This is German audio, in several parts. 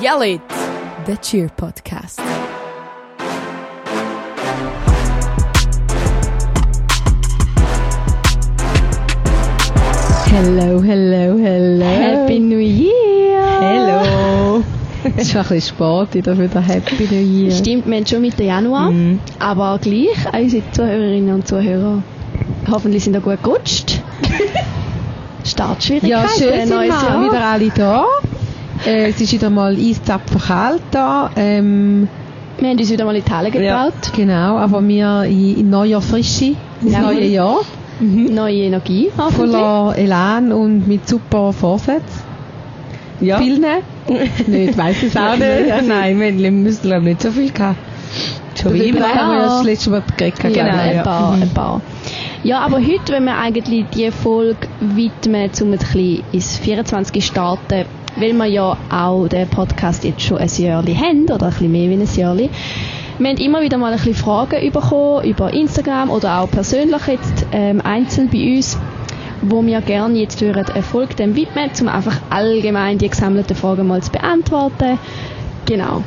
Yell It, the Cheer Podcast. Hello, hello, hello. Happy New Year! Hello. Es ist schon ein bisschen spät wieder für den Happy New Year. Stimmt, wir haben schon Mitte Januar, Mhm. aber gleich an unsere Zuhörerinnen und Zuhörer. Hoffentlich sind ihr gut gerutscht. Startschwierigkeiten, Ja, schön sind neues wir Jahr. wieder alle da. Äh, es ist wieder mal eiszapfen kalt da. Ähm, Wir haben uns wieder mal in die Halle getraut. genau, aber wir in, neuer Frische, ins Ja. neue Jahr. Neue Energie, hoffentlich. Voller Elan und mit super Vorsätzen. Ja. Vielen? nicht, weiss es auch nicht. Ja, nein, wir müssen glaube nicht so viel gehabt. Schon wie immer ein haben wir paar. das letzte Mal geredet. Genau, ich. ein ja. paar, ein paar. Ja, aber heute wollen wir eigentlich die Folge widmen, um ein bisschen ins 24 starten, weil wir ja auch den Podcast jetzt schon ein Jahr haben, oder ein bisschen mehr wie ein Jahr. Wir haben immer wieder mal ein bisschen Fragen bekommen, über Instagram oder auch persönlich jetzt ähm, einzeln bei uns, wo wir gerne jetzt würden eine Folge dem widmen, um einfach allgemein die gesammelten Fragen mal zu beantworten. Genau.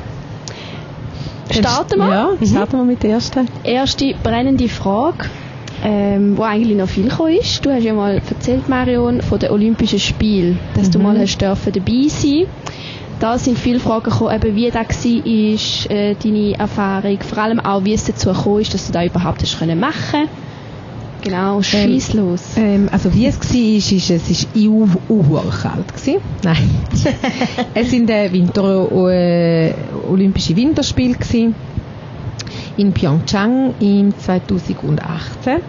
Starten wir? Ja, starten wir mit der ersten. erste brennende Frage, ähm, wo eigentlich noch viel gekommen ist. Du hast ja mal erzählt, Marion, von den Olympischen Spielen, dass du mal hast dürfen dabei sein. Da sind viele Fragen gekommen, eben wie das war, äh, deine Erfahrung, vor allem auch, wie es dazu gekommen ist, dass du das überhaupt hast können machen. Genau, schieß los. Ähm, also wie es war, ist, ist es ist EU kalt gewesen. Nein. es sind äh, Winter, äh, Olympische Winterspiele gewesen in Pyeongchang im 2018.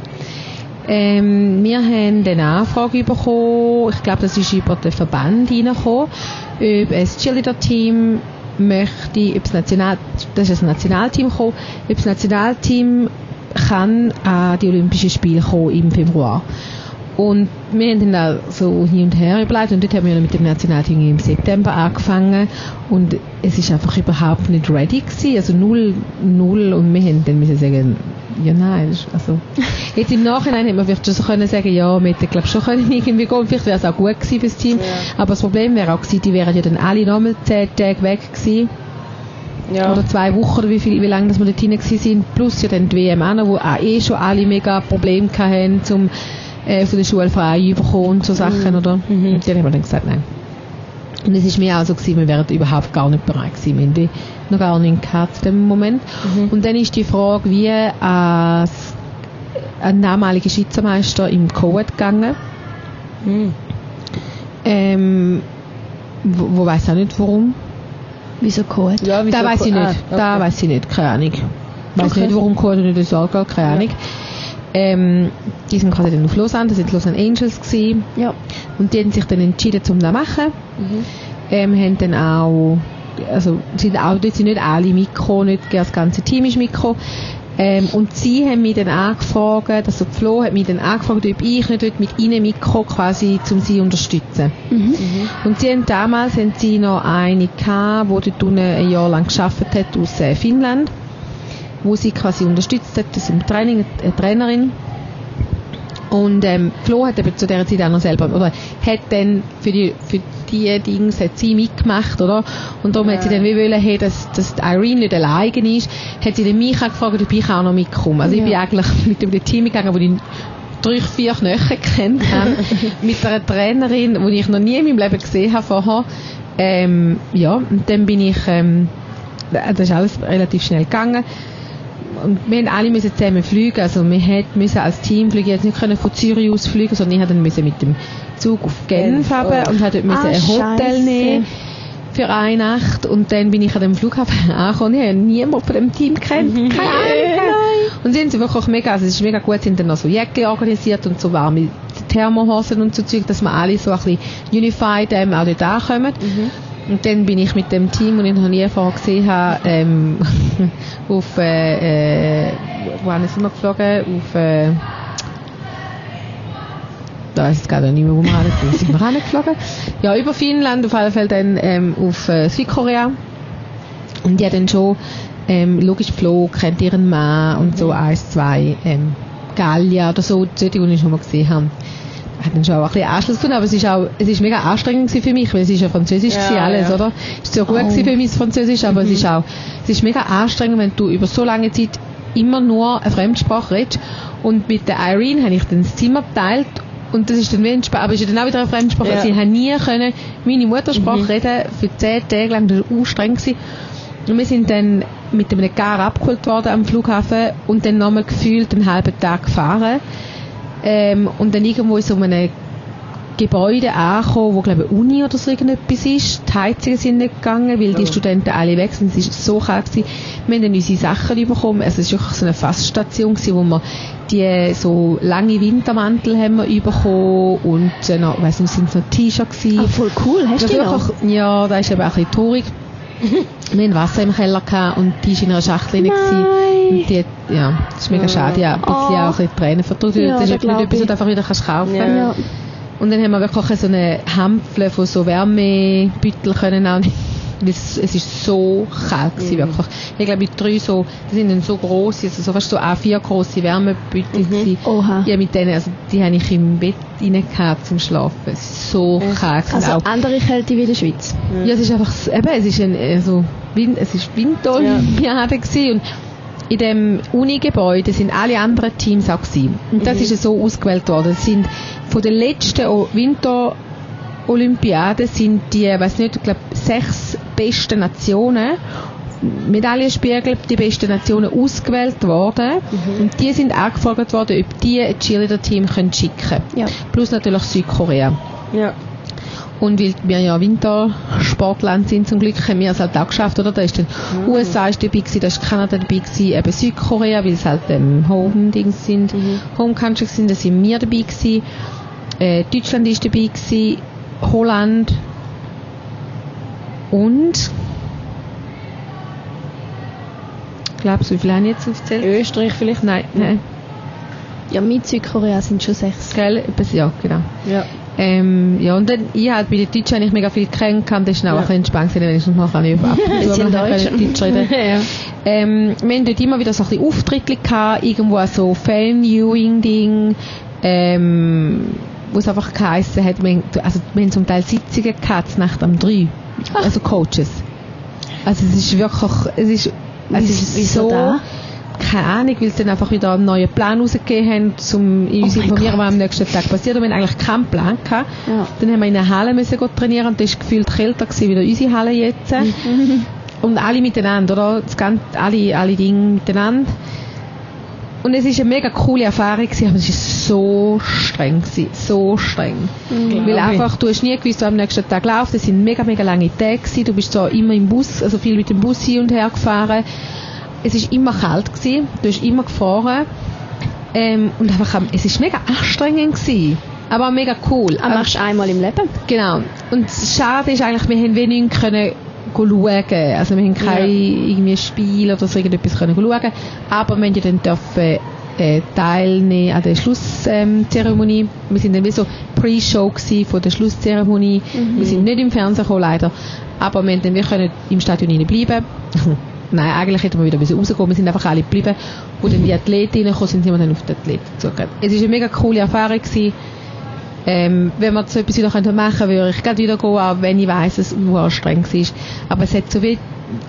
Ähm, wir haben eine Anfrage bekommen, ich glaube, das ist über den Verband reingekommen, ob ein Cheerleader-Team möchte, ob das, National, das ist ein Nationalteam gekommen, ob das Nationalteam kann an die Olympischen Spiele kommen im Februar. Und wir haben dann auch so hin und her überlegt und dort haben wir mit dem Nationalteam im September angefangen. Und es ist einfach überhaupt nicht ready gewesen, also null, null. Und wir haben dann müssen sagen, ja nein, also jetzt im Nachhinein hätte man vielleicht schon so können sagen, ja, wir hätten glaube schon können irgendwie gehen, vielleicht wäre es auch gut gewesen fürs Team, aber das Problem wäre auch gewesen, die wären ja dann alle nochmal zehn Tage weg gewesen. Ja. oder zwei Wochen oder wie viel, wie lange dass wir dort hinein sind, plus ja dann die WM auch noch, wo auch eh schon alle mega Probleme hatten, zum äh, von der Schule frei bekommen und so Sachen, oder? Mhm. Und die haben wir dann gesagt, nein. Und es ist mir auch so gewesen, wir wären überhaupt gar nicht bereit gewesen. Wir haben noch gar nicht gehabt zu dem Moment. Und dann ist die Frage, wie als ein damaliger Schweizermeister im Coed gegangen. Mhm. Ähm, wo, wo weiß auch nicht warum. Wieso Code? Ja, wieso Da weiß ich nicht. Ah, okay. Da weiß ich nicht. Keine Ahnung. Weiß Okay. nicht, warum Code nicht das Allgäu, keine Ahnung. Ähm, die sind quasi dann auf Lausanne, das sind die Lausanne Angels gewesen. Ja. Und die haben sich dann entschieden, zum das zu machen. Ähm, haben dann auch, also sind auch, dort sind nicht alle Mikro, nicht das ganze Team ist Mikro. Ähm, und sie haben mich dann angefragt, also Flo hat mich dann angefragt, ob ich nicht dort mit ihnen Mikro quasi, um sie zu unterstützen. Mhm. Und sie haben damals haben sie noch eine gehabt, die dort unten ein Jahr lang gearbeitet hat aus äh, Finnland, wo sie quasi unterstützt hat, das ist im Training, eine Trainerin. Und ähm, Flo hat eben zu dieser Zeit auch noch selber, oder hat dann für die, für die Dings hat sie mitgemacht, oder? Und darum hat sie dann wie wollen, hey, dass, dass die Irene nicht alleine ist, hat sie dann mich auch gefragt, ob ich auch noch mitkomme. Also ich bin eigentlich mit dem Team gegangen, wo die drei, vier Knöchel kennt habe, mit einer Trainerin, die ich noch nie in meinem Leben gesehen habe vorher. Ähm, ja, und dann bin ich, ähm, das ist alles relativ schnell gegangen. Und wir haben alle müssen zusammen fliegen, also wir hätten müssen als Team fliegen, jetzt nicht können von Zürich aus fliegen, sondern ich dann müssen mit dem Zug auf Genf runter oh. und dort müssen Ah, ein Hotel Scheisse. nehmen für eine Nacht und dann bin ich an dem Flughafen angekommen. Ich habe niemanden von dem Team kennt, keine Ahnung. Und sie haben sie wirklich mega, also es ist mega gut, sie haben dann noch so Jäcke organisiert und so warme Thermohosen und so Zeug, dass wir alle so ein bisschen unified ähm, auch dort ankommen. Und dann bin ich mit dem Team, das ich noch nie vorher gesehen habe, ähm, auf, äh, äh, wo sind wir geflogen? Auf, äh, da ist es gerade nicht mehr, wo wir hin sind wir hingeflogen. Ja, über Finnland, auf alle Fälle dann ähm, auf äh, Südkorea. Und die hat dann schon, ähm, logisch Flo kennt ihren Mann und so eins, zwei, ähm, Gallia oder so, solche, die ich schon mal gesehen habe. Hat dann schon auch ein bisschen Anschluss gefunden, aber es ist auch, es ist mega anstrengend für mich, weil es ist ja Französisch Ja, alles, ja. oder? Es ist ja gut Oh. für mein Französisch, aber es ist auch, es ist mega anstrengend, wenn du über so lange Zeit immer nur eine Fremdsprache redest. Und mit der Irene habe ich dann das Zimmer geteilt und das ist dann wie ein Spa- aber es ist dann auch wieder eine Fremdsprache. Ja. Also ich habe nie können meine Muttersprache reden für zehn Tage lang, das war anstrengend gewesen. Und wir sind dann mit einem Car abgeholt worden am Flughafen und dann nochmal gefühlt einen halben Tag gefahren. Ähm, und dann irgendwo in so einem Gebäude angekommen, wo glaube ich Uni oder so irgendetwas ist. Die Heizungen sind nicht gegangen, weil die Oh. Studenten alle weg sind. Es war so kalt. Gewesen. Wir haben dann unsere Sachen bekommen. Also es war wirklich so eine Fassstation, gewesen, wo wir die so lange Wintermantel haben wir bekommen und äh, noch, weiss nicht, sind es noch T-Shirts gewesen. Ah, voll cool, hast du die noch? Ja, da ist eben auch ein bisschen traurig. Wir hatten Wasser im Keller gehabt und die war in einer Schachtel gewesen. Und die, ja, das ist mega schade. Ja, ein bisschen Oh. auch ein bisschen Tränen verdrückt. Ja, das ist nicht etwas, was du einfach wieder kannst kaufen Ja. Ja. Und dann haben wir wirklich so eine Hampfle von so Wärmebütteln können auch es, es ist so kalt gewesen, wirklich. Ich glaube, mit drei so, die sind dann so gross, also so fast so A4 grosse Wärmebüttel gewesen. Oha. Ja, mit denen, also die habe ich im Bett rein gehabt zum Schlafen. Es ist so kalt. gewesen. Also auch andere Kälte wie in der Schweiz. ja, es ist einfach, eben, es ist ein, also, Win es ist Winterolympiade gewesen und in dem Uni-Gebäude sind alle anderen Teams auch gewesen. Und das ist ja so ausgewählt worden. Es sind von den letzten O- Winterolympiaden sind die, weiß nicht, ich glaube, sechs besten Nationen Medaillenspiegel, die besten Nationen ausgewählt worden. Und die sind angefragt worden, ob die ein Cheerleader-Team können schicken können. Ja. Plus natürlich Südkorea. Ja. Und weil wir ja Wintersportland sind, zum Glück haben wir es halt auch geschafft, oder? Da ist dann USA ist dabei gewesen, da ist Kanada dabei gewesen, eben Südkorea, weil es halt ähm, Home-Dings sind, Home-Country sind, da sind wir dabei gewesen. Äh, Deutschland ist dabei gewesen, Holland und glaubst du, wie viele haben jetzt aufgezählt? Österreich vielleicht? Nein, nein. Ja, mit Südkorea sind schon sechs. Gell? Etwas- Ja, genau. Ja. Ähm, ja, und dann, ich halt bei den Deutschen habe ich mega viel kennengelernt, das ist auch Ja. ein bisschen entspannt gewesen, kann ich über ab und zu Bisschen mal Deutsch. Deutsch reden. ja. Ähm, wir haben dort immer wieder so ein bisschen Auftritte gehabt, irgendwo so Fan-Viewing-Ding, ähm, wo es einfach geheissen hat, wir, haben- also wir haben zum Teil Sitzungen gehabt, Nacht um drei. Also Coaches. Also es ist wirklich, es ist, also es ist Wieso so, da? keine Ahnung, weil sie dann einfach wieder einen neuen Plan rausgegeben haben, um uns Oh informieren, was am nächsten Tag passiert. Und wir haben eigentlich keinen Plan gehabt. Ja. Dann haben wir in einer Halle müssen trainieren und das ist gefühlt kälter gewesen, wie unsere Halle jetzt. und alle miteinander, oder? Das ganze, alle, alle Dinge miteinander. Und es ist eine mega coole Erfahrung gewesen, aber es ist so streng gewesen, so streng. Mhm. Weil einfach, du hast nie gewusst, was am nächsten Tag läuft. Es sind mega, mega lange Tage gewesen. Du bist zwar immer im Bus, also viel mit dem Bus hin und her gefahren. Es ist immer kalt gewesen. Du hast immer gefahren. Ähm, und einfach, es ist mega anstrengend gewesen. Aber mega cool. Ah, machst du einmal im Leben? Genau. Und Schade ist eigentlich, wir haben wenig können schauen. Also wir haben kein irgendwie Spiel oder so irgendetwas können schauen. Aber wir haben ja dann dürfen äh, teilnehmen an der Schlusszeremonie. wir sind dann wie so Pre-Show von der Schlusszeremonie. Wir sind nicht im Fernsehen gekommen, leider. Aber wir dann, wir können im Stadion bleiben. Nein, eigentlich hätten wir wieder müssen rauskommen. Wir sind einfach alle geblieben. Wo dann die Athleten reingekommen sind, sind wir dann auf die Athleten zugegangen. Es war eine mega coole Erfahrung gewesen. Ähm, wenn wir so etwas wieder machen könnten, würde ich gerade wieder gehen, auch wenn ich weiss, dass es anstrengend ist. Aber es hat so wie,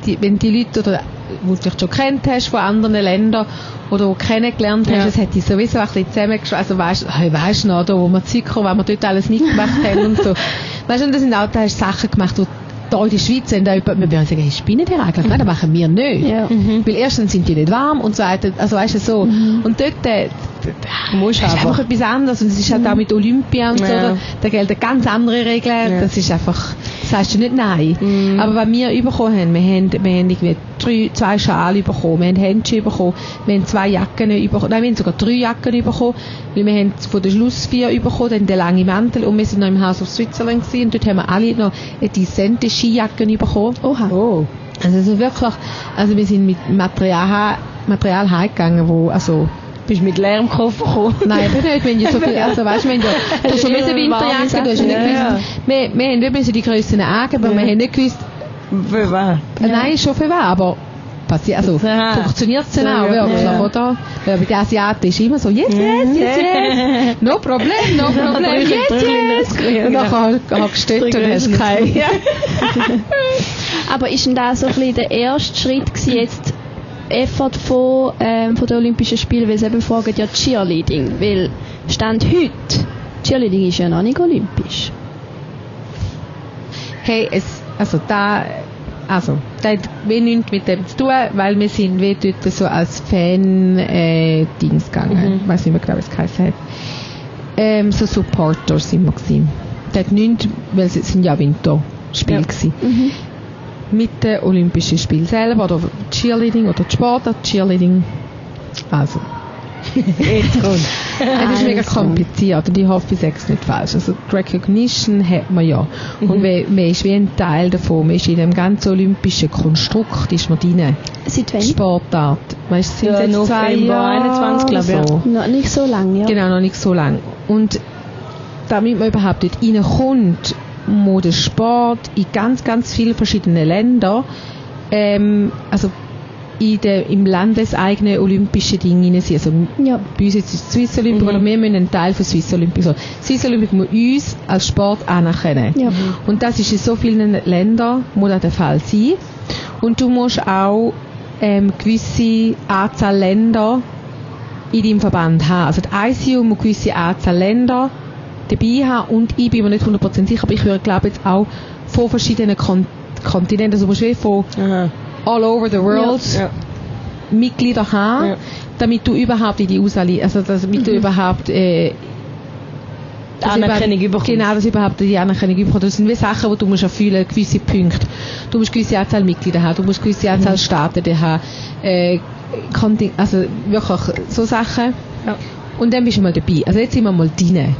die, wenn die Leute, oder, die du vielleicht schon kennt hast von anderen Ländern, oder die kennengelernt hast, Ja. es hat dich sowieso ein bisschen zusammengeschweißt. Also weißt, hey, weißt du noch, da, wo wir Zucker, was wir dort alles nicht gemacht haben und so. Weißt du, das sind auch, da hast du Sachen gemacht, die da in der Schweiz sind, da jemand, wir würden sagen, hey, spinnen die eigentlich? Nein, das machen wir nicht. Ja. Weil erstens sind die nicht warm und zweitens, also weißt du, so. Und dort, äh, ist einfach einfach. etwas anderes und es ist halt auch mit Olympia und so, Ja. da, da gelten ganz andere Regeln, Ja. das ist einfach, das sagst du nicht nein. Mhm. Aber was wir bekommen haben, wir haben, wir haben irgendwie drei, zwei Schale bekommen, wir haben Handschuhe bekommen, wir haben zwei Jacken bekommen, nein, wir haben sogar drei Jacken bekommen, weil wir haben von der Schlussvier bekommen, dann den langen Mantel und wir sind noch im House of Switzerland gewesen und dort haben wir alle noch eine dezente Skijacken bekommen. Oha. Oh. Also es ist wirklich, also wir sind mit Material, Material heimgegangen, wo, also Bist mit leerem Koffer gekommen? Nein, eben nicht. Wenn ja so viel, also weißt du, wenn du, du hast schon Ja, müssen Winterjacke, du hast ja nicht Ja, gewusst, wir, wir haben nicht die Grössen angeben, aber Ja. wir haben nicht gewusst, Für was? nein, schon für was, aber passiert. Also Aha. funktioniert es dann So, auch ja, wirklich, ja. oder? Weil bei den Asiaten ist immer so, yes, yes, yes, yes. No problem, no problem, yes, yes. Und nachher hast du und hast kein. Ja. Aber ist denn das so ein bisschen der erste Schritt gewesen, jetzt Effort von, ähm, von den Olympischen Spielen, weil sie eben fragen ja Cheerleading, weil Stand heute, Cheerleading ist ja noch nicht olympisch. Hey, es, also da, also, da hat nichts mit dem zu tun, weil wir sind wie dort so als Fan, äh, Dings gegangen. Ich weiß nicht mehr genau, wie es geheißen hat. Ähm, so Supporter sind wir gewesen. Das hat nichts, weil es sind ja Winterspiele gewesen. Mit den Olympischen Spielen selber, oder Cheerleading, oder Sportart Cheerleading. Also, Jetzt kommt. es ist mega kompliziert und ich hoffe, ich sage es nicht falsch. Also die Recognition hat man ja. Mhm. Und man, man ist wie ein Teil davon. Man ist in dem ganzen olympischen Konstrukt ist man drin. Seit wann? Sportart. Du, sind Ja, es jetzt zwei November Jahre 21, glaub ich, ja. so. Noch nicht so lange, ja. Genau, noch nicht so lang. Und damit man überhaupt dort reinkommt, muss der Sport in ganz, ganz vielen verschiedenen Ländern, ähm, also in der, im landeseigenen olympischen Ding hinein sein. Also Ja. bei uns jetzt ist es Swiss Olympic Mhm. oder wir müssen ein Teil von Swiss Olympic sein. Swiss Olympic muss uns als Sport anerkennen. Ja. Und das ist in so vielen Ländern muss das der Fall sein. Und du musst auch ähm, gewisse Anzahl Länder in deinem Verband haben. Also die ICU muss gewisse Anzahl Länder dabei haben und ich bin mir nicht 100% sicher, aber ich würde glaube jetzt auch von verschiedenen Kon Kontinenten, also du musst wie von Aha. All over the world. Mitglieder haben, damit du überhaupt in die Auswahl, also damit du überhaupt äh, dass Anerkennung bekommst. Genau, dass du überhaupt die Anerkennung bekommst. Das sind wie Sachen, die du musst erfüllen, gewisse Punkte. Du musst gewisse Anzahl Mitglieder haben, du musst gewisse Anzahl Staaten da haben, äh, also wirklich so Sachen. Ja. Und dann bist du mal dabei. Also jetzt sind wir mal drin.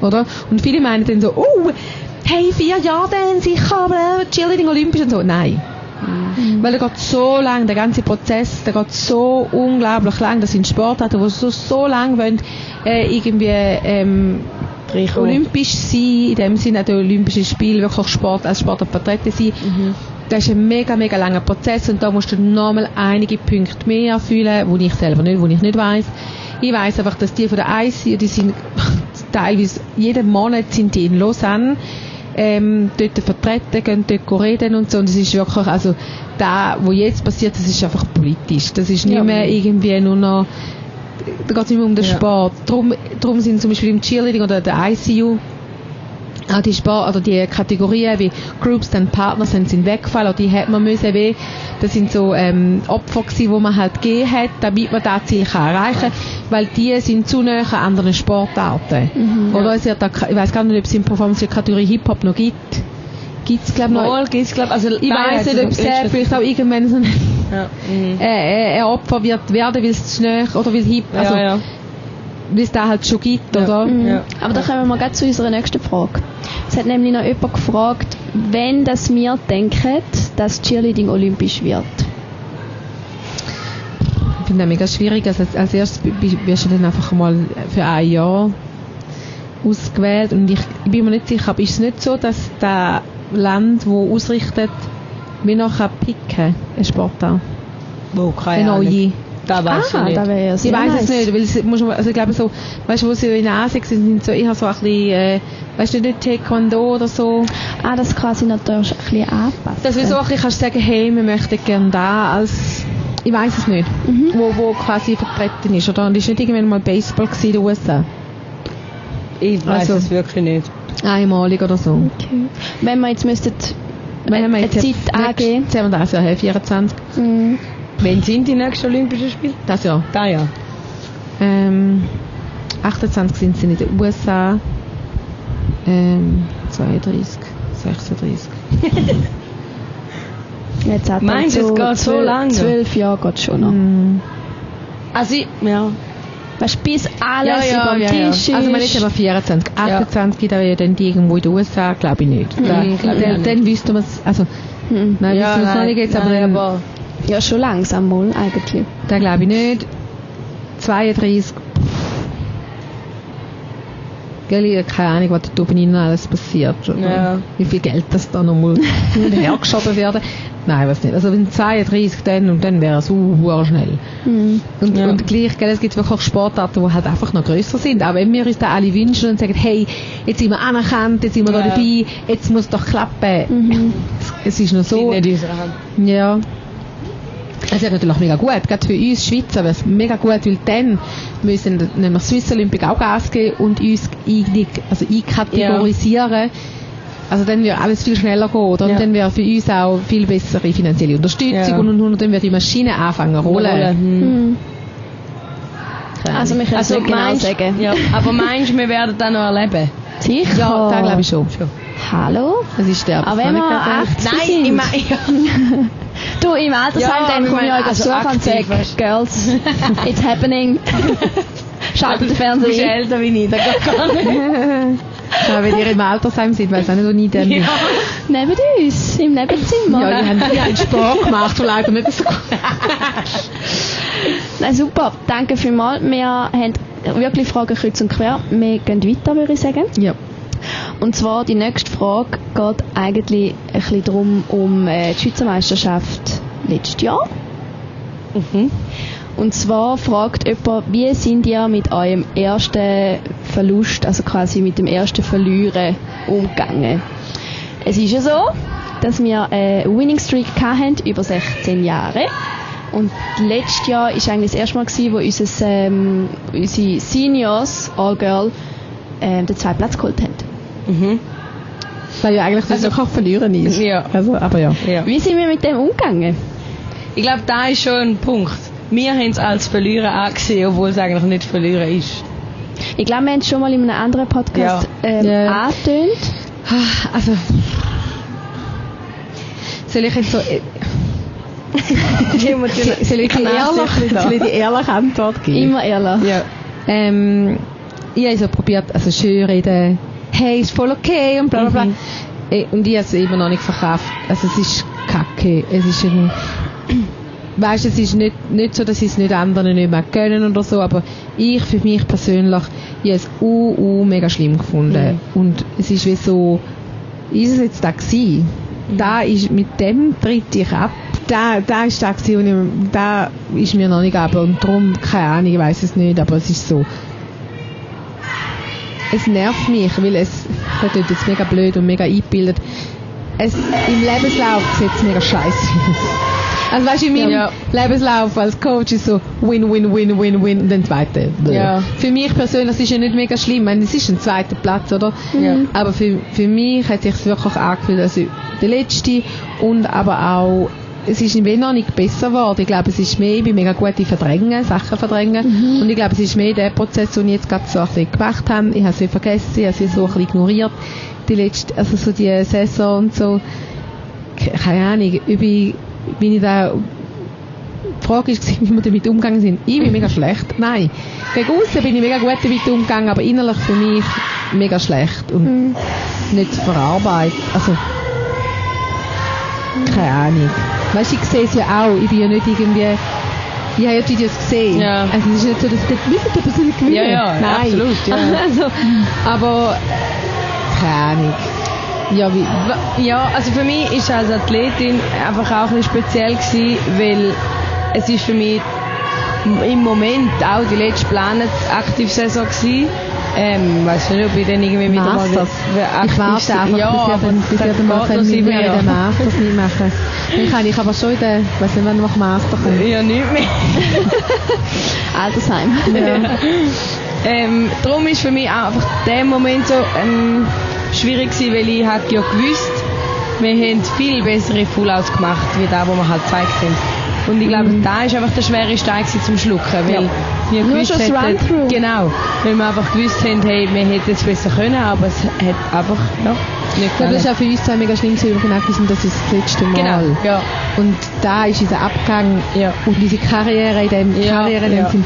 Oder? Und viele meinen dann so, oh, hey, vier Jahre dann sicher, aber Cheerleading Olympisch und so. Nein. Weil der geht so lang, der ganze Prozess, der geht so unglaublich lang. Das sind Sportarten, die so, so lang wollen, äh, irgendwie ähm, olympisch sein, in dem Sinne auch die Olympischen Spiele wirklich Sport als Sportler vertreten sein. Das ist ein mega, mega langer Prozess und da musst du nochmal einige Punkte mehr erfüllen, wo ich selber nicht, wo ich nicht weiß. Ich weiß einfach, dass die von der IC, die sind teilweise jeden Monat sind die in Lausanne ähm, dort vertreten, gehen dort reden und so. Und es ist wirklich, also da, wo jetzt passiert, das ist einfach politisch. Das ist nicht Ja. mehr irgendwie nur noch, da geht es nicht mehr um den Ja. Sport. Darum, darum sind zum Beispiel im Cheerleading oder der ICU auch die Sport, oder die Kategorien wie Groups and Partners sind, sind weggefallen, oder die hat man müssen wie, das sind so ähm, Opfer gewesen, wo man halt gegeben hat, damit man das Ziel kann erreichen weil die sind zu nahe an anderen Sportarten. Oder es wird da, ich weiß gar nicht, ob es in Performance Kategorie Hip-Hop noch gibt. Gibt es, glaube ich, noch. Mal gibt's, glaub, also Ich weiß nicht, ob es vielleicht auch irgendwann so ein, Ja. Mhm. äh, äh, Opfer wird werden, weil es zu nahe, oder weil Hip, also, ja, weil es da halt schon gibt, Ja. oder? Mhm. Ja. Aber da kommen wir gleich zu unserer nächsten Frage. Es hat nämlich noch jemand gefragt, wenn das wir denken, dass Cheerleading olympisch wird. Ich finde das mega schwierig. Also als, als erstes wirst du dann einfach mal für ein Jahr ausgewählt und ich, ich bin mir nicht sicher, aber ist es nicht so, dass das Land, wo ausrichtet, wie noch kann picken ein Sportart? Wo, keine Eine Ahnung. Da weiß ah, ich da nicht. wäre ja Ich sehr weiß nice. es nicht, weil es muss man, also ich glaube so, weißt du, wo sie in Asien sind, sind so eher so ein bisschen, äh, weißt du, nicht Taekwondo oder so. Ah, das kann sich natürlich ein bisschen anpassen. Dass du so ein bisschen kannst sagen, hey, wir möchten gerne da als, ich weiß es nicht, wo, wo quasi vertreten ist, oder? Und ist nicht irgendwann mal Baseball gewesen in den USA? Ich weiß Also- es wirklich nicht. Einmalig oder so. Okay. Wenn wir jetzt müsstet Wenn eine, Zeit angeben. Jetzt haben wir das hey, 24. Mhm. Wann sind die nächsten Olympischen Spiele? Das Jahr. Da ja. Ähm, 28 sind sie in den USA. Ähm, 32, 36. Jetzt hat Meinst du, es so geht so zwölf- lang noch? Zwölf Jahre geht schon noch. Mm. Also ich, ja. Weißt du, bis alles über den Tisch ist. Also man ist aber 24. 28 gibt aber ja dann die irgendwo in den USA, glaube ich nicht. Da, Mhm, glaub ich auch dann, nicht. dann wüsste man es, also, Hm. nein, ja, wissen wir es noch nicht jetzt, aber, nein, dann, aber Ja, schon langsam mal eigentlich. da glaube ich nicht. 32. Gell, ich habe keine Ahnung, was da oben innen alles passiert. oder Ja. Wie viel Geld das da nochmal hergeschoben werden. Nein, was nicht. Also wenn 32 dann und dann wäre es uh, schnell. Mhm. Und, Ja. und gleich, gell, es gibt wirklich auch Sportarten, die halt einfach noch grösser sind. Auch wenn wir uns da alle wünschen und sagen, hey, jetzt sind wir anerkannt, jetzt sind wir da Ja. dabei, jetzt muss doch klappen. Mhm. Es ist noch so. Nicht in unserer Hand. Ja. Es wäre natürlich auch mega gut, gerade für uns Schweizer wäre es mega gut, weil dann müssen nämlich Swiss Olympic auch Gas geben und uns also einkategorisieren. Also dann wird alles viel schneller gehen, oder? Ja. Und dann wäre für uns auch viel bessere finanzielle Unterstützung Ja. und, und, und dann wird die Maschine anfangen zu rollen. Rollen. Hm. Mhm. Also wir können es Also nicht genau meinst, sagen. ja, aber meinst du, wir werden das noch erleben? Sicher. Ja, da glaube ich schon. Hallo? Es ist der. Aber wenn wir 80 Nein, sind. ich meine, ja. Du, im Altersheim, Ja, meine, euch also also und aktiv, sage, weißt Girls, it's happening. Schaltet den Du bist Fernseher ein. älter wie ich, das geht gar nicht. Ja, wenn ihr im Altersheim seid, weiss auch nicht, wo ich dann bin. Neben uns, im Nebenzimmer. Ja, die haben, die haben Sport gemacht, wo leider nicht so gut. Nein, super, danke vielmals. Wir haben wirklich Fragen kreuz und quer. Wir gehen weiter, würde ich sagen. Ja. Und zwar die nächste Frage geht eigentlich ein bisschen darum, um äh, die Schweizer Meisterschaft letztes Jahr. Mhm. Und zwar fragt jemand, wie sind ihr mit eurem ersten Verlust, also quasi mit dem ersten Verlieren umgegangen? Es ist ja so, dass wir eine Winning Streak hatten über 16 Jahre. Und letztes Jahr war eigentlich das erste Mal, gewesen, wo unser, ähm, unsere Seniors, All Girl, ähm, den zweiten Platz geholt haben. Mhm. Weil ja eigentlich das Also- also, verlieren ist. Ja. Also, aber ja. Ja. Wie sind wir mit dem umgegangen? Ich glaube, da ist schon ein Punkt. Wir haben es als Verlieren angesehen, obwohl es eigentlich nicht Verlieren ist. Ich glaube, wir haben es schon mal in einem anderen Podcast ähm, Ja. angetönt. Also. Soll ich jetzt so. äh, soll ich die ehrliche, soll ich die ehrliche Antwort geben? Immer ehrlich. Ja. Ähm, ich habe so probiert, also schön reden, hey, ist voll okay und bla bla bla. Mhm. Äh, Und ich habe es immer noch nicht verkauft. Also es ist kacke. Es ist ein, weißt, es ist nicht, nicht so, dass ich es nicht anderen nicht mehr gönnen oder so, aber ich für mich persönlich, ich habe es u, u mega schlimm gefunden. Und es ist wie so, ist es jetzt da gewesen? Da ist, mit dem tritt ich ab. Da, da ist da gewesen, und ich, da ist mir noch nicht ab. Und darum, keine Ahnung, ich weiß es nicht, aber es ist so. Es nervt mich, weil es, das jetzt mega blöd und mega eingebildet. Es, im Lebenslauf sieht es mega scheiße aus. Also weißt du, in meinem Ja. Lebenslauf als Coach ist so win, win, win, win, win und dann zweite. Ja. Für mich persönlich, das ist ja nicht mega schlimm, ich meine, es ist ein zweiter Platz, oder? Ja. Aber für, für mich hat sich wirklich angefühlt, also der letzte und aber auch es ist im noch nicht besser geworden. Ich glaube, es ist mehr, ich bin mega gut in Verdrängen, Sachen verdrängen. Und ich glaube, es ist mehr der Prozess, den ich jetzt gerade so ein bisschen gemacht habe. Ich habe sie vergessen, ich habe sie so ein bisschen ignoriert. Die letzte, also so die Saison und so. Ke- Keine Ahnung, übi- bin ich da, die Frage ist, wie wir damit umgegangen sind. Ich bin mega schlecht. Nein. Gegen außen bin ich mega gut damit umgegangen, aber innerlich für mich mega schlecht und nicht verarbeitet. Also, keine Ahnung. Weißt du, ich sehe es ja auch. Ich bin ja nicht irgendwie. Ich habe ja die Videos gesehen. Ja. Also es ist nicht so, dass ich dort müssen die Person gewinnen. Ja, ja, Nein. absolut, ja. Also, aber keine Ahnung. Ja, wie, Ja, also für mich ist als Athletin einfach auch ein bisschen speziell gewesen, weil es ist für mich im Moment auch die letzte geplante Aktivsaison gewesen. Ähm, weiß nicht, ob ich dann irgendwie wieder mal Masters. wieder Ich warte einfach, ja, bis aber dann, das mal könnt noch mit mir in den. Masters mitmachen. Dann kann ich aber schon in den, ich weiß nicht, wann noch Master kommt. Ja, nicht mehr. Altersheim. Ähm, darum ist für mich auch einfach der Moment so ähm, schwierig gewesen, weil ich halt ja gewusst, wir haben viel bessere Full-Outs gemacht, wie da, wo wir halt gezeigt haben. Und ich glaube, da ist einfach der schwere Stein zum Schlucken, weil wir Nur gewusst hätten, genau, weil wir einfach gewusst haben, hey, wir hätten es besser können, aber es hat einfach, ja, nicht Ich glaube, das ist auch für uns zwei mega schlimm, wir genau gewusst haben, das ist das letzte Mal. Genau, ja. Und da ist unser Abgang Ja. und unsere Karriere in dem, Ja, Karriere in dem ja. Sinn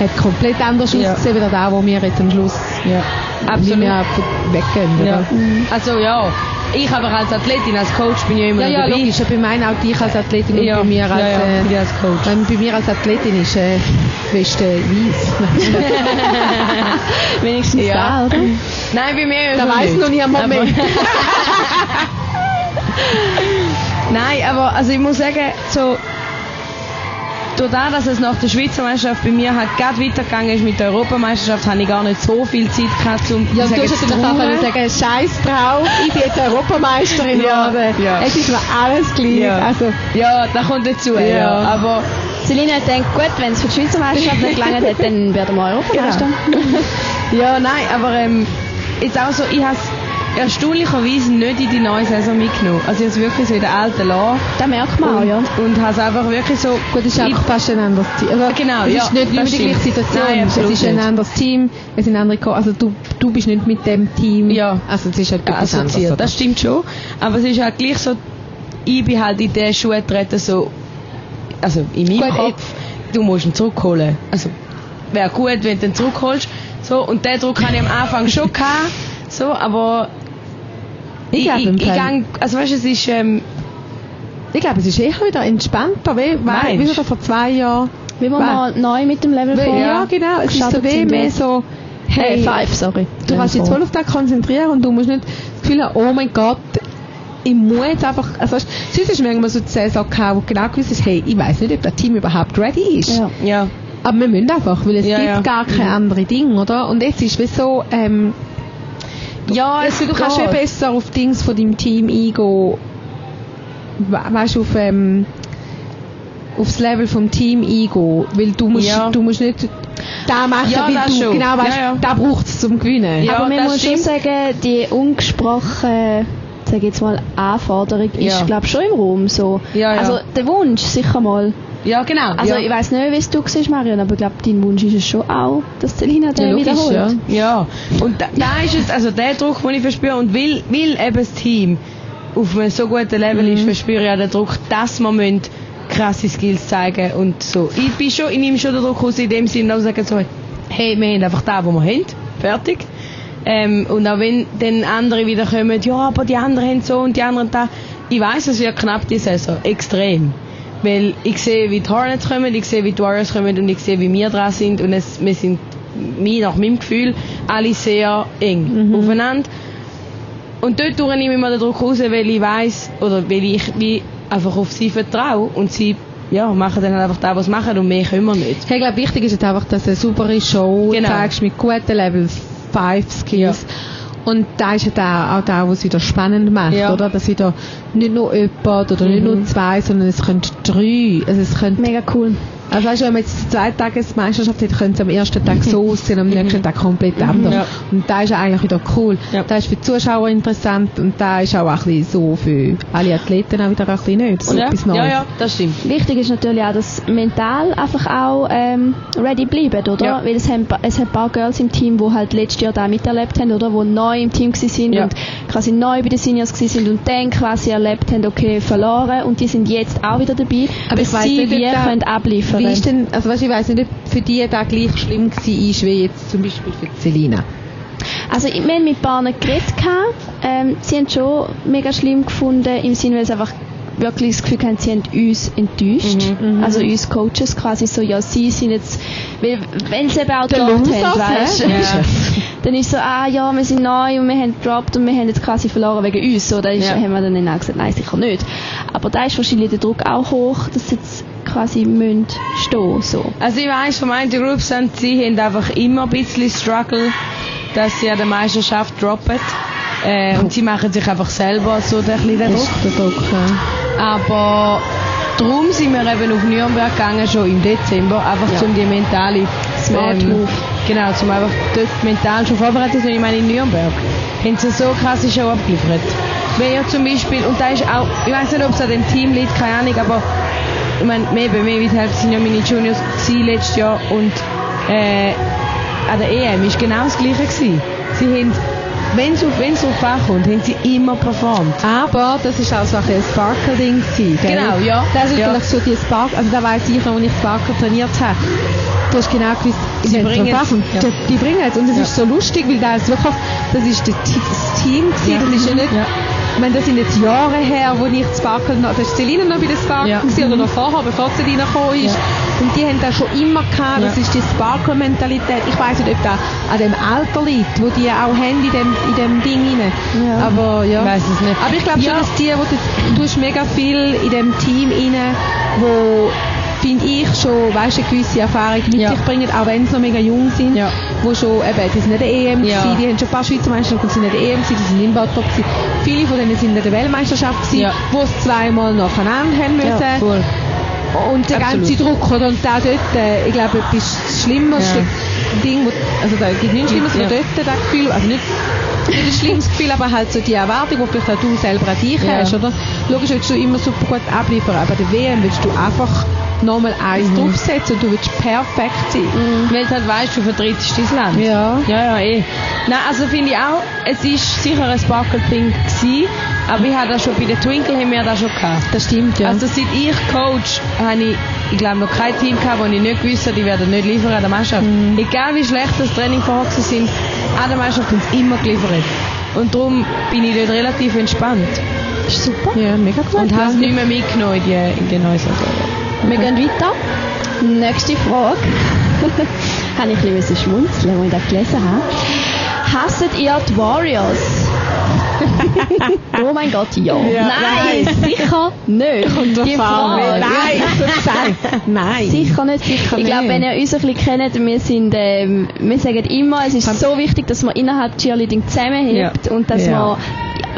hat komplett anders Ja. ausgesehen, wie da, wo wir jetzt am Schluss Ja. Absolut. Absolut. wir weggehen. Ja. Oder? Also ja, ich aber als Athletin, als Coach bin ich ja immer Ja, ja, dabei. logisch. Bei meinen auch dich als Athletin und Ja, bei mir als, ja, ja, äh, ich als Coach. Wenn bei mir als Athletin ist äh, Weste weiß. Wenigstens Ja. da, oder? Nein, bei mir da schon weiß noch nie am Moment. Nein, aber also ich muss sagen, so durch das, dass es nach der Schweizer Meisterschaft bei mir halt gerade weitergegangen ist mit der Europameisterschaft, habe ich gar nicht so viel Zeit gehabt, um Ja, ich du sage hast natürlich auch trauern. können sagen, scheiß drauf, ich bin jetzt Europameisterin Ja, geworden. ja. Es ist mir alles gleich. Ja. Also, Ja, da kommt dazu, ja. Ja. Aber Selina hat gedacht, gut, wenn es für die Schweizer Meisterschaft nicht gelangt hat, dann werden wir Europameister. Ja, nein, aber ähm, jetzt auch so, ich habe es erstaunlicherweise nicht in die neue Saison mitgenommen. Also ich habe es wirklich so in der alten lassen Das merkt man auch, ja. und habe es einfach wirklich so... gut, es ist ich- einfach fast ein anderes Team. Also, Genau, es ja, ist nicht, nicht die gleiche. Situation. Nein, es ist ein anderes Team, es sind andere Co Also du, du bist nicht mit dem Team. Ja. Also es ist halt etwas anderes. assoziiert. oder? Das stimmt schon. Aber es ist halt gleich so, ich bin halt in den Schuhen getreten, so, also in meinem Gut, Kopf, du musst ihn zurückholen. Also, wäre gut, wenn du ihn zurückholst. So, und den Druck hatte ich am Anfang schon gehabt, so, aber Ich glaube ich, ich, gang, also weißt es ist, ähm, Ich glaube, es ist eher wieder entspannter, wie, wie, Meinst? wie wieder vor zwei Jahren. Wie wir Weil- mal neu mit dem Level Weil, vor ja, genau. Es ist so wie mehr so, Hey, hey, five, sorry. du kannst dich voll auf das konzentrieren und du musst nicht das Gefühl haben, oh mein Gott, ich muss jetzt einfach, also weißt, sonst ist manchmal so die Saison gehabt, wo genau gewusst ist, hey, ich weiß nicht, ob das Team überhaupt ready ist. Ja. ja, Aber wir müssen einfach, weil es Ja, gibt ja. gar keine Mhm. andere Dinge, oder? Und jetzt ist wie so, ähm, ja, also, du kannst viel besser auf Dings von deinem Team eingehen, we weißt du, auf, ähm, aufs Level vom Team eingehen, weil du musst, Ja. du musst nicht da machen, Ja, weil das du schon. genau weißt, Ja, ja. da braucht es zum Gewinnen. Ja, Aber man muss schon sagen, die ungesprochene sag ich jetzt mal, Anforderung ist, Ja. glaube schon im Raum so. Ja, ja. Also der Wunsch sicher mal. Ja, genau. Also ja. ich weiß nicht, wie es du siehst, Marion, aber ich glaube, dein Wunsch ist es schon auch, dass Selina den logisch, wiederholt. ja. Ja, und da, da ist es, also der Druck, den ich verspüre, und weil, weil eben das Team auf einem so guten Level Mhm. ist, verspüre ich auch den Druck, dass müssen krasse Skills zeigen und so. Ich bin schon, ich nehme schon den Druck aus in dem Sinne, dass ich sage so, hey, wir haben einfach da, wo wir haben, fertig. Ähm, und auch wenn dann andere wieder kommen, ja, aber die anderen haben so und die anderen da, ich weiß, es wird knapp die Saison, extrem. Weil ich sehe, wie die Hornets kommen, ich sehe, wie die Warriors kommen und ich sehe, wie wir dran sind und es, wir sind, nach meinem Gefühl, alle sehr eng aufeinander. Und dort tue ich immer den Druck raus, weil ich weiß oder weil ich wie einfach auf sie vertraue und sie ja, machen dann halt einfach das, was sie machen und mehr können wir nicht. Ich glaube, wichtig ist jetzt einfach, dass du eine saubere Show Genau. zeigst mit guten Level 5 Skills. Und da ist ja da auch da, was es wieder spannend macht, Ja. oder? Dass wieder nicht nur jemand oder nicht Mhm. nur zwei, sondern es können drei. Also es können, Mega cool. Also weißt du, wenn man jetzt zwei Tage Meisterschaft hat, könnte es am ersten Tag so aussehen, am nächsten Tag komplett anders. Ja. Und da ist ja eigentlich wieder cool. Ja. Da ist für die Zuschauer interessant und da ist auch ein bisschen so für alle Athleten auch wieder ein bisschen nicht. So ja, etwas ja, Neues. ja, das stimmt. Wichtig ist natürlich auch, dass mental einfach auch ähm, ready bleiben, oder? Ja. Weil es haben, es haben ein paar Girls im Team, die halt letztes Jahr da miterlebt haben, oder? Die neu im Team sind Ja. und quasi neu bei den Seniors sind und dann quasi erlebt haben, okay, verloren und die sind jetzt auch wieder dabei, Aber ich weiss sie nicht, wie können abliefern Wie ist denn, also weißt, ich weiß nicht, ob für die da gleich schlimm war, wie jetzt zum Beispiel für die Selina. Also wir haben mit ein paar geredet. Ähm, sie haben es schon mega schlimm gefunden, im Sinne, weil sie einfach wirklich das Gefühl haben, sie haben uns enttäuscht. Mhm. Also uns Coaches quasi so, ja, sie sind jetzt, weil, wenn sie eben auch Loser, haben, weißt du, dann ist so, ah ja, wir sind neu und wir haben gedroppt und wir haben jetzt quasi verloren wegen uns. So, da ist, Ja. haben wir dann auch gesagt, nein, sicher nicht. Aber da ist wahrscheinlich der Druck auch hoch, dass jetzt quasi müssen stehen, so. Also ich weiss von meinen Groups, sind, sie haben einfach immer ein bisschen Struggle, dass sie an der Meisterschaft droppen. Äh, und sie machen sich einfach selber so ein bisschen den Druck. ja. Aber darum sind wir eben auf Nürnberg gegangen, schon im Dezember, einfach Ja. zum die mentale Smart Move. Genau, zum einfach dort mental schon vorbereitet sein. Ich meine, in Nürnberg haben sie so krasse Show abgeliefert. Wenn ja zum Beispiel, und da ist auch, ich weiß nicht, ob es an dem Team liegt, keine Ahnung, aber ich meine, mehr mir wie die Hälfte sind ja meine Juniors letztes Jahr und äh, an der EM ist genau das Gleiche gewesen. Sie haben, wenn es auf, wenn's drauf ankommt, haben sie immer performt. Aber das ist auch so ein Sparkle-Ding gewesen, gell? Genau, ja. Das ist Ja. vielleicht so die Sparkle, also da weiss ich noch, als ich Sparkle trainiert habe, du hast genau gewusst, Sie bringen es, ja. die, die bringen es. Und es Ja. ist so lustig, weil da ist wirklich, das ist das Team gewesen, Ja. das ist ja nicht, Ja. ich meine, das sind jetzt Jahre her, wo ich Sparkle noch, das ist Selina noch bei den Sparkle Ja. gewesen, oder noch vorher, bevor sie reingekommen ist. Und die haben das schon immer gehabt, das Ja. ist die Sparkle-Mentalität. Ich weiss nicht, ob das an dem Alter liegt, wo die auch haben in dem, in dem Ding rein. Ja. Aber ja. Ich weiss es nicht. Aber ich glaube Ja. schon, dass die, wo du, du hast mega viel in dem Team rein, wo finde ich schon, weißt, eine gewisse Erfahrung mit Ja. sich bringen, auch wenn sie noch mega jung sind, Ja. wo schon, eben, die sind nicht der EM Ja. gewesen, die haben schon ein paar Schweizer Meisterschaften und sind nicht der EM gewesen, die sind im Bottrop gewesen. Viele von denen sind in der Weltmeisterschaft gewesen, Ja. wo es zweimal nacheinander haben müssen. Voll. Und der ganze Absolut. Druck, oder? Und auch dort, äh, ich glaube, etwas Schlimmeres. Ding, wo, also da gibt nichts Schlimmeres, Ja. dort das Gefühl, also nicht, nicht ein schlimmes Gefühl, aber halt so die Erwartung, die vielleicht auch du selber an dich Ja. hast, oder? Logisch willst du immer super gut abliefern, aber bei der WM willst du einfach nochmal eins Mhm. draufsetzen und du willst perfekt sein. Weil du halt weißt, du vertrittst dein Land. Ja. Ja, ja, eh. Nein, also finde ich auch, es ist sicher ein Sparkle-Ding gewesen, aber ich habe das schon bei den Twinkle haben wir das schon gehabt. Das stimmt, ja. Also seit ich Coach habe ich, ich glaube, noch kein Team gehabt, wo ich nicht gewusst habe, die werden nicht liefern an der Mannschaft. Mhm. Egal wie schlecht das Training vorher gewesen sind, der Mannschaft sie immer geliefert. Und darum bin ich dort relativ entspannt. ist super. ja, mega gut. Und habe es nicht mehr mitgenommen in die, in die neue Saison. Wir gehen weiter. Nächste Frage. habe ich ein bisschen schmunzeln, als ich das gelesen habe. Hasset ihr die Warriors? oh mein Gott, ja. Nein, sicher nicht. die Frage. Nein, nein, nein. Sicher nicht. Sicher ich glaube, wenn ihr uns ein bisschen kennt, wir, sind, ähm, wir sagen immer, es ist so wichtig, dass man innerhalb Cheerleading zusammenhält und dass Ja. man...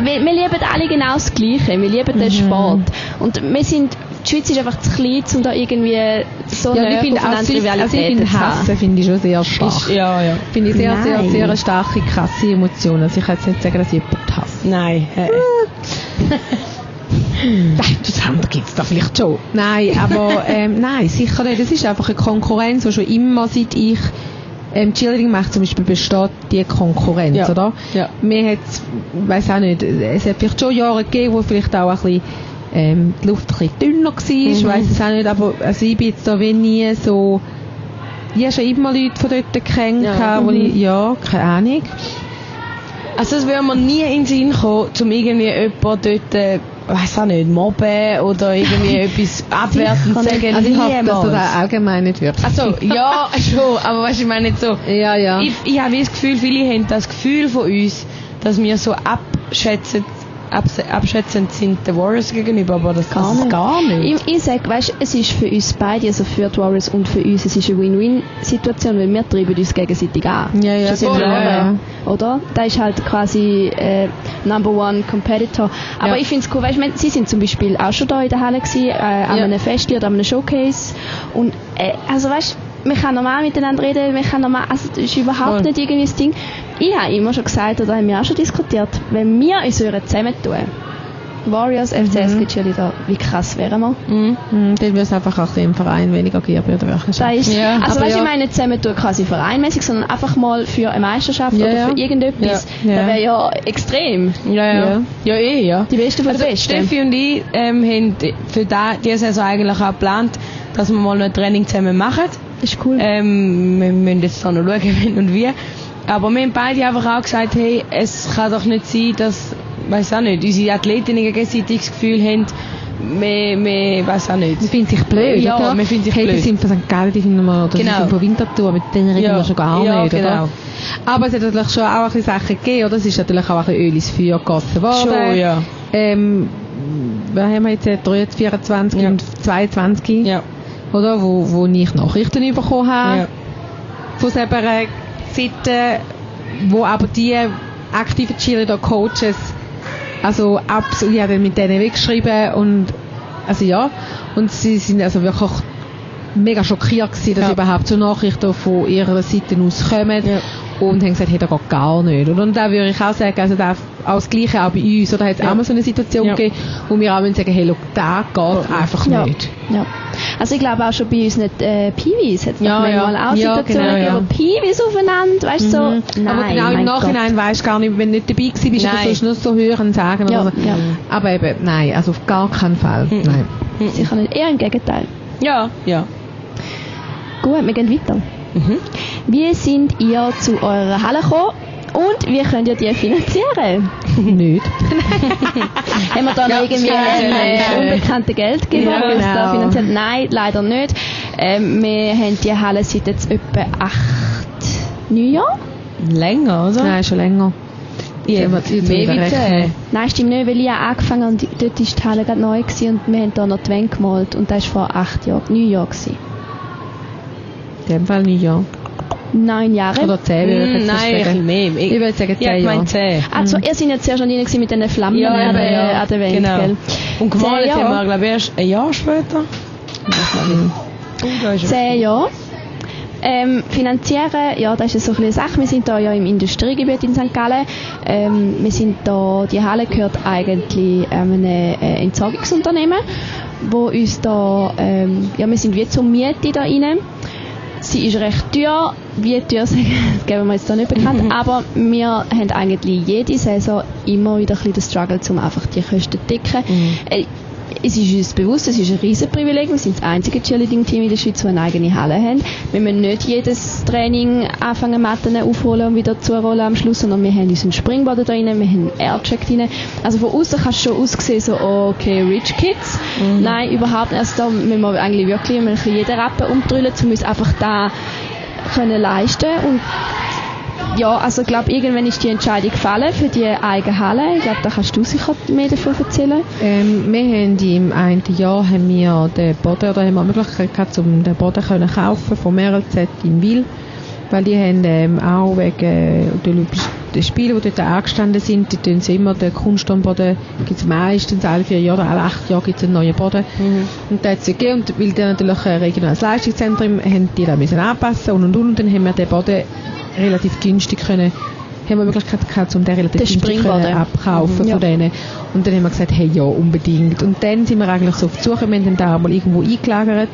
Wir, wir lieben alle genau das Gleiche, wir lieben Mhm. den Sport. Und wir sind... Die Schweiz ist einfach zu klein, um da irgendwie so Ja, eine ich finde auch, also ich haben. Hassen finde ich schon sehr stark. Ist, ja, ja. Finde ich sehr, sehr, Nein. sehr eine starke, krasse Emotion. Also ich kann jetzt nicht sagen, dass ich jemanden hasse. Nein. äh, Nein, das andere gibt es da vielleicht schon. Nein, aber ähm, nein, sicher nicht. Es ist einfach eine Konkurrenz, die schon immer, seit ich ähm, Cheerleading mache, zum Beispiel besteht die Konkurrenz, Ja. oder? Ja. Mir hat, weiß auch nicht, es hat vielleicht schon Jahre gegeben, wo vielleicht auch ein bisschen ähm, die Luft ein bisschen dünner war, ich Mhm. weiß es auch nicht, aber also ich bin jetzt da wie nie so, ich habe schon immer Leute von dort kennengelernt, Ja. wo ich, ja, keine Ahnung. Also es würde mir nie in den Sinn kommen, um irgendwie jemanden dort, äh, weiß auch nicht, mobben oder irgendwie etwas abwertend zu sagen. Also ich hoffe, dass du das allgemein nicht wirkst. Also, ja, schon, aber weißt du, ich meine nicht so. ja, ja. Ich, ich habe das Gefühl, viele haben das Gefühl von uns, dass wir so abschätzend, abs- abschätzend sind den Warriors gegenüber, aber das ist nicht. gar nicht. Ich, ich sage, weißt, es ist für uns beide, also für die Warriors und für uns, es ist eine Win-Win-Situation, weil wir treiben uns gegenseitig an. Ja, ja, voll, ja, ja, ja. Oder? Da ist halt quasi äh, Number One Competitor. Aber Ja. ich finde es cool, weißt, ich mein, sie sind zum Beispiel auch schon da in der Halle gewesen, äh, an Ja. einem Fest oder an einem Showcase. Und äh, also weißt, man kann normal miteinander reden, man kann normal, also das ist überhaupt Voll. nicht irgendwie das Ding. Ich habe immer schon gesagt, oder haben wir auch schon diskutiert, wenn wir uns zusammentun, Warriors, FCS, mhm. Cheerleader, wie krass wären wir? Mhm. Hm, dann würde es einfach auch im Verein weniger geben Da Werkenschaft. ist, Ja, also aber weißt ja. ich meine nicht zusammentun quasi vereinmäßig, sondern einfach mal für eine Meisterschaft Ja, oder ja. für irgendetwas. Ja, ja. Das wäre ja extrem. Ja, ja. Ja. Eh, ja. Die Besten von Also, den Besten. Steffi und ich ähm, haben für diese Saison eigentlich auch geplant, dass wir mal noch ein Training zusammen machen. Das ist cool. Ähm, wir müssen jetzt noch schauen, wenn und wie. Aber wir haben beide einfach auch gesagt, hey, es kann doch nicht sein, dass, weiß auch nicht, unsere Athletinnen gegenseitig das Gefühl haben, wir, wir, weiß auch nicht. Man findet sich blöd, Ja, oder? man findet sich hey, blöd. die sind von St. Gallen, die finden wir, oder Genau. von Winterthur, mit denen reden Ja, wir schon gar ja, nicht, genau. oder? Aber es hat natürlich schon auch ein bisschen Sachen gegeben, oder? Es ist natürlich auch ein bisschen Öl ins Feuer gegossen worden. Schon, ja. Ähm, was haben wir jetzt, 23, 24 Ja. und 22, Ja. oder? Wo, wo ich Nachrichten bekommen habe. Ja. von selber Seiten, wo aber die aktiven Cheerleader-Coaches, also absolut, ich mit denen weggeschrieben und, also ja, und sie sind also wirklich mega schockiert gewesen, dass Ja. überhaupt so Nachrichten von ihrer Seite aus kommen Ja. und haben gesagt, hey, das geht gar nicht. Oder? Und da würde ich auch sagen, also da, auch das Gleiche auch bei uns, oder hat es Ja. auch mal so eine Situation Ja. gegeben, wo wir auch müssen sagen, hey, look, das geht einfach ja. nicht. ja. Also ich glaube auch schon bei uns nicht äh, Piwis hat es Ja, doch ja. manchmal auch Ja, Situationen genau, gegeben, ja. wo Piwis aufeinander, weißt du, so, Mhm. nein, aber genau im Nachhinein weisst du gar nicht, wenn du nicht dabei gewesen bist, Nein. du nur so hören sagen. Ja, oder so. ja. Aber eben, nein, also auf gar keinen Fall. Mhm. Nein. Gott, sicher nicht, eher im Gegenteil. Ja, ja. Gut, wir gehen weiter. Mhm. Wie sind ihr zu eurer Halle gekommen und wie könnt ihr die finanzieren? nicht. Haben wir da noch irgendwie einen unbekannten Geldgeber, Ja, uns da genau. finanziert? Nein, leider nicht. Ähm, wir haben die Halle seit jetzt etwa acht, neun Jahren. Länger, oder? Nein, schon länger. Ja. Nein, stimmt nicht, weil ich angefangen und dort war die Halle gerade neu gewesen und wir haben da noch die Wände gemalt und das war vor acht Jahren, neun Jahren gewesen. In dem Fall nicht, ja. Neun Jahre. Oder zehn, würde ich Hm, jetzt nein, ein sagen. bisschen mehr. Ich würde sagen Ja, zehn ich Jahre. meine 10. Also, ihr seid jetzt zuerst schon rein gewesen mit diesen Flammen Ja, an, eben, der, ja. an der Wand, Genau. gell? Und gemalt Zehn haben wir, Jahre. glaube ich, erst ein Jahr später. Da ist er. Zehn Jahre. Ähm, finanzieren, ja, das ist so ein bisschen eine Sache. Wir sind da ja im Industriegebiet in St. Gallen. Ähm, wir sind da, die Halle gehört eigentlich einem äh, Entsorgungsunternehmen, wo uns da, ähm, ja, wir sind wie zur Miete da rein. Sie ist recht teuer, wie teuer sie, das geben wir jetzt da nicht bekannt, aber wir haben eigentlich jede Saison immer wieder ein bisschen den Struggle, um einfach die Kosten zu decken. Äh, es ist uns bewusst, es ist ein Riesenprivileg. Wir sind das einzige Cheerleading-Team in der Schweiz, das eine eigene Halle haben. Wir müssen nicht jedes Training anfangen, Matten aufholen und wieder zurollen am Schluss, sondern wir haben unseren Springboard da drin, wir haben Aircheck drin. Also von außen kannst du schon aussehen, so, okay, Rich Kids. Nein, überhaupt nicht. Also da müssen wir eigentlich wirklich ein bisschen jeden Rappen umdrüllen, um uns einfach da können leisten und ja, also ich glaube, irgendwann ist die Entscheidung gefallen für die eigene Halle. Ich glaube, da kannst du sicher mehr davon erzählen. Ähm, wir haben im einen Jahr haben wir den Boden, oder haben wir die Möglichkeit gehabt, um den Boden können kaufen vom RLZ in Wil. Weil die haben ähm, auch wegen äh, der Olympischen den Spielen, die dort angestanden sind, die tun sie immer den Kunststeinboden, gibt es meistens alle vier Jahre, alle acht Jahre gibt es einen neuen Boden. Und da hat es gegeben, und weil die natürlich ein regionales Leistungszentrum haben, die da müssen anpassen und und und, und dann haben wir den Boden relativ günstig können haben wir die Möglichkeit gehabt, um den relativ Den günstig abkaufen Mhm. von denen. Und dann haben wir gesagt, hey, ja, unbedingt. Und dann sind wir eigentlich so auf die Suche, wir haben dann da mal irgendwo eingelagert,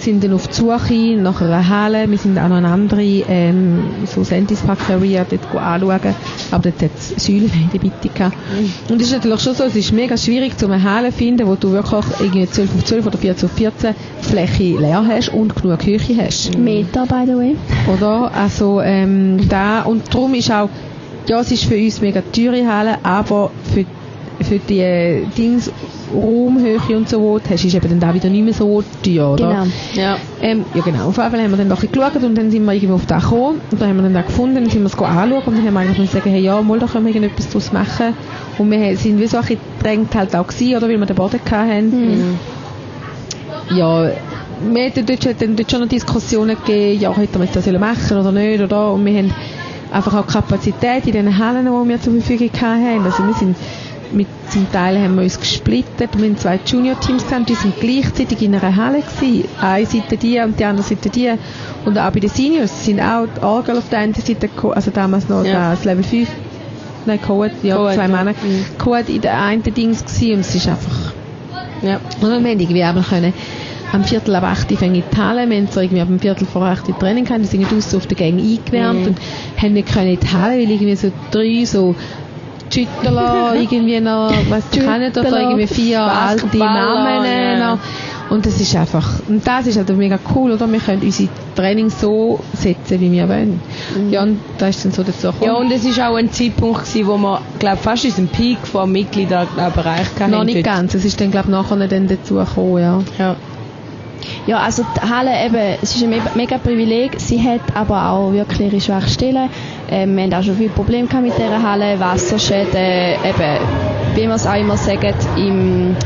sind dann auf die Suche nach einer Halle, wir sind auch noch eine andere, ähm, so Sentis Park Area, dort anschauen, aber dort hat es Säulen in der Bitte gehabt. Und es ist natürlich schon so, es ist mega schwierig, um eine Halle zu finden, wo du wirklich irgendwie 12 auf 12 oder 14 auf 14 Fläche leer hast und genug Küche hast. Meter, by the way. Oder? Also, ähm, da, und darum ist auch, ja, es ist für uns mega teure Halle, aber für, für die äh, Dings, Raumhöhe und so, du hast, ist eben dann da wieder nicht mehr so teuer, oder? Genau. Ja. Ähm, ja genau, auf jeden Fall haben wir dann noch ein bisschen geschaut und dann sind wir irgendwo auf den gekommen und dann haben wir dann da gefunden, dann sind wir es anschauen und dann haben wir eigentlich sagen, hey, ja, mal, da können wir irgendetwas draus machen und wir sind wie so ein bisschen gedrängt halt auch gewesen, oder, weil wir den Boden hatten. Ja, wir hatten dort, schon- dann dort schon noch Diskussionen gegeben, ja, hätten wir das machen oder nicht, oder, und wir haben einfach auch Kapazität in den Hallen, die wir zur Verfügung hatten. Also wir sind mit zum Teil haben wir uns gesplittet. Wir haben zwei Junior-Teams gehabt, die sind gleichzeitig in einer Halle gewesen. Eine Seite die und die andere Seite die. Und auch bei den Seniors sind auch die Orgel auf der einen Seite, gekommen, also damals noch Ja. das Level 5, nein, Code, ja, Code, zwei ja. Männer, Code in der einen Dings gewesen und es ist einfach Ja. und wir haben irgendwie einmal können, am Viertel ab 8 fängt die Halle, wir haben so irgendwie ab dem Viertel vor 8 Uhr Training gehabt, wir sind draussen auf der Gang eingewärmt Mhm. und haben nicht können in die Halle, weil irgendwie so drei so Schüttler irgendwie noch, was oder Schüttler, irgendwie vier alte Namen ja. noch. Und das ist einfach, und das ist halt mega cool, oder? Wir können unsere Trainings so setzen, wie wir wollen. Ja, und da ist dann so dazu gekommen. Ja, und es war auch ein Zeitpunkt, gewesen, wo wir, glaube fast unseren Peak von Mitgliedern erreicht haben. noch nicht dort. ganz, es ist dann, glaube ich, nachher dann dazu gekommen, ja. Ja. Ja, also die Halle eben, es ist ein me- mega Privileg. Sie hat aber auch wirklich ihre Schwachstellen. Ähm, wir haben auch schon viele Probleme mit dieser Halle. Wasserschäden, eben, wie wir es auch immer sagen, im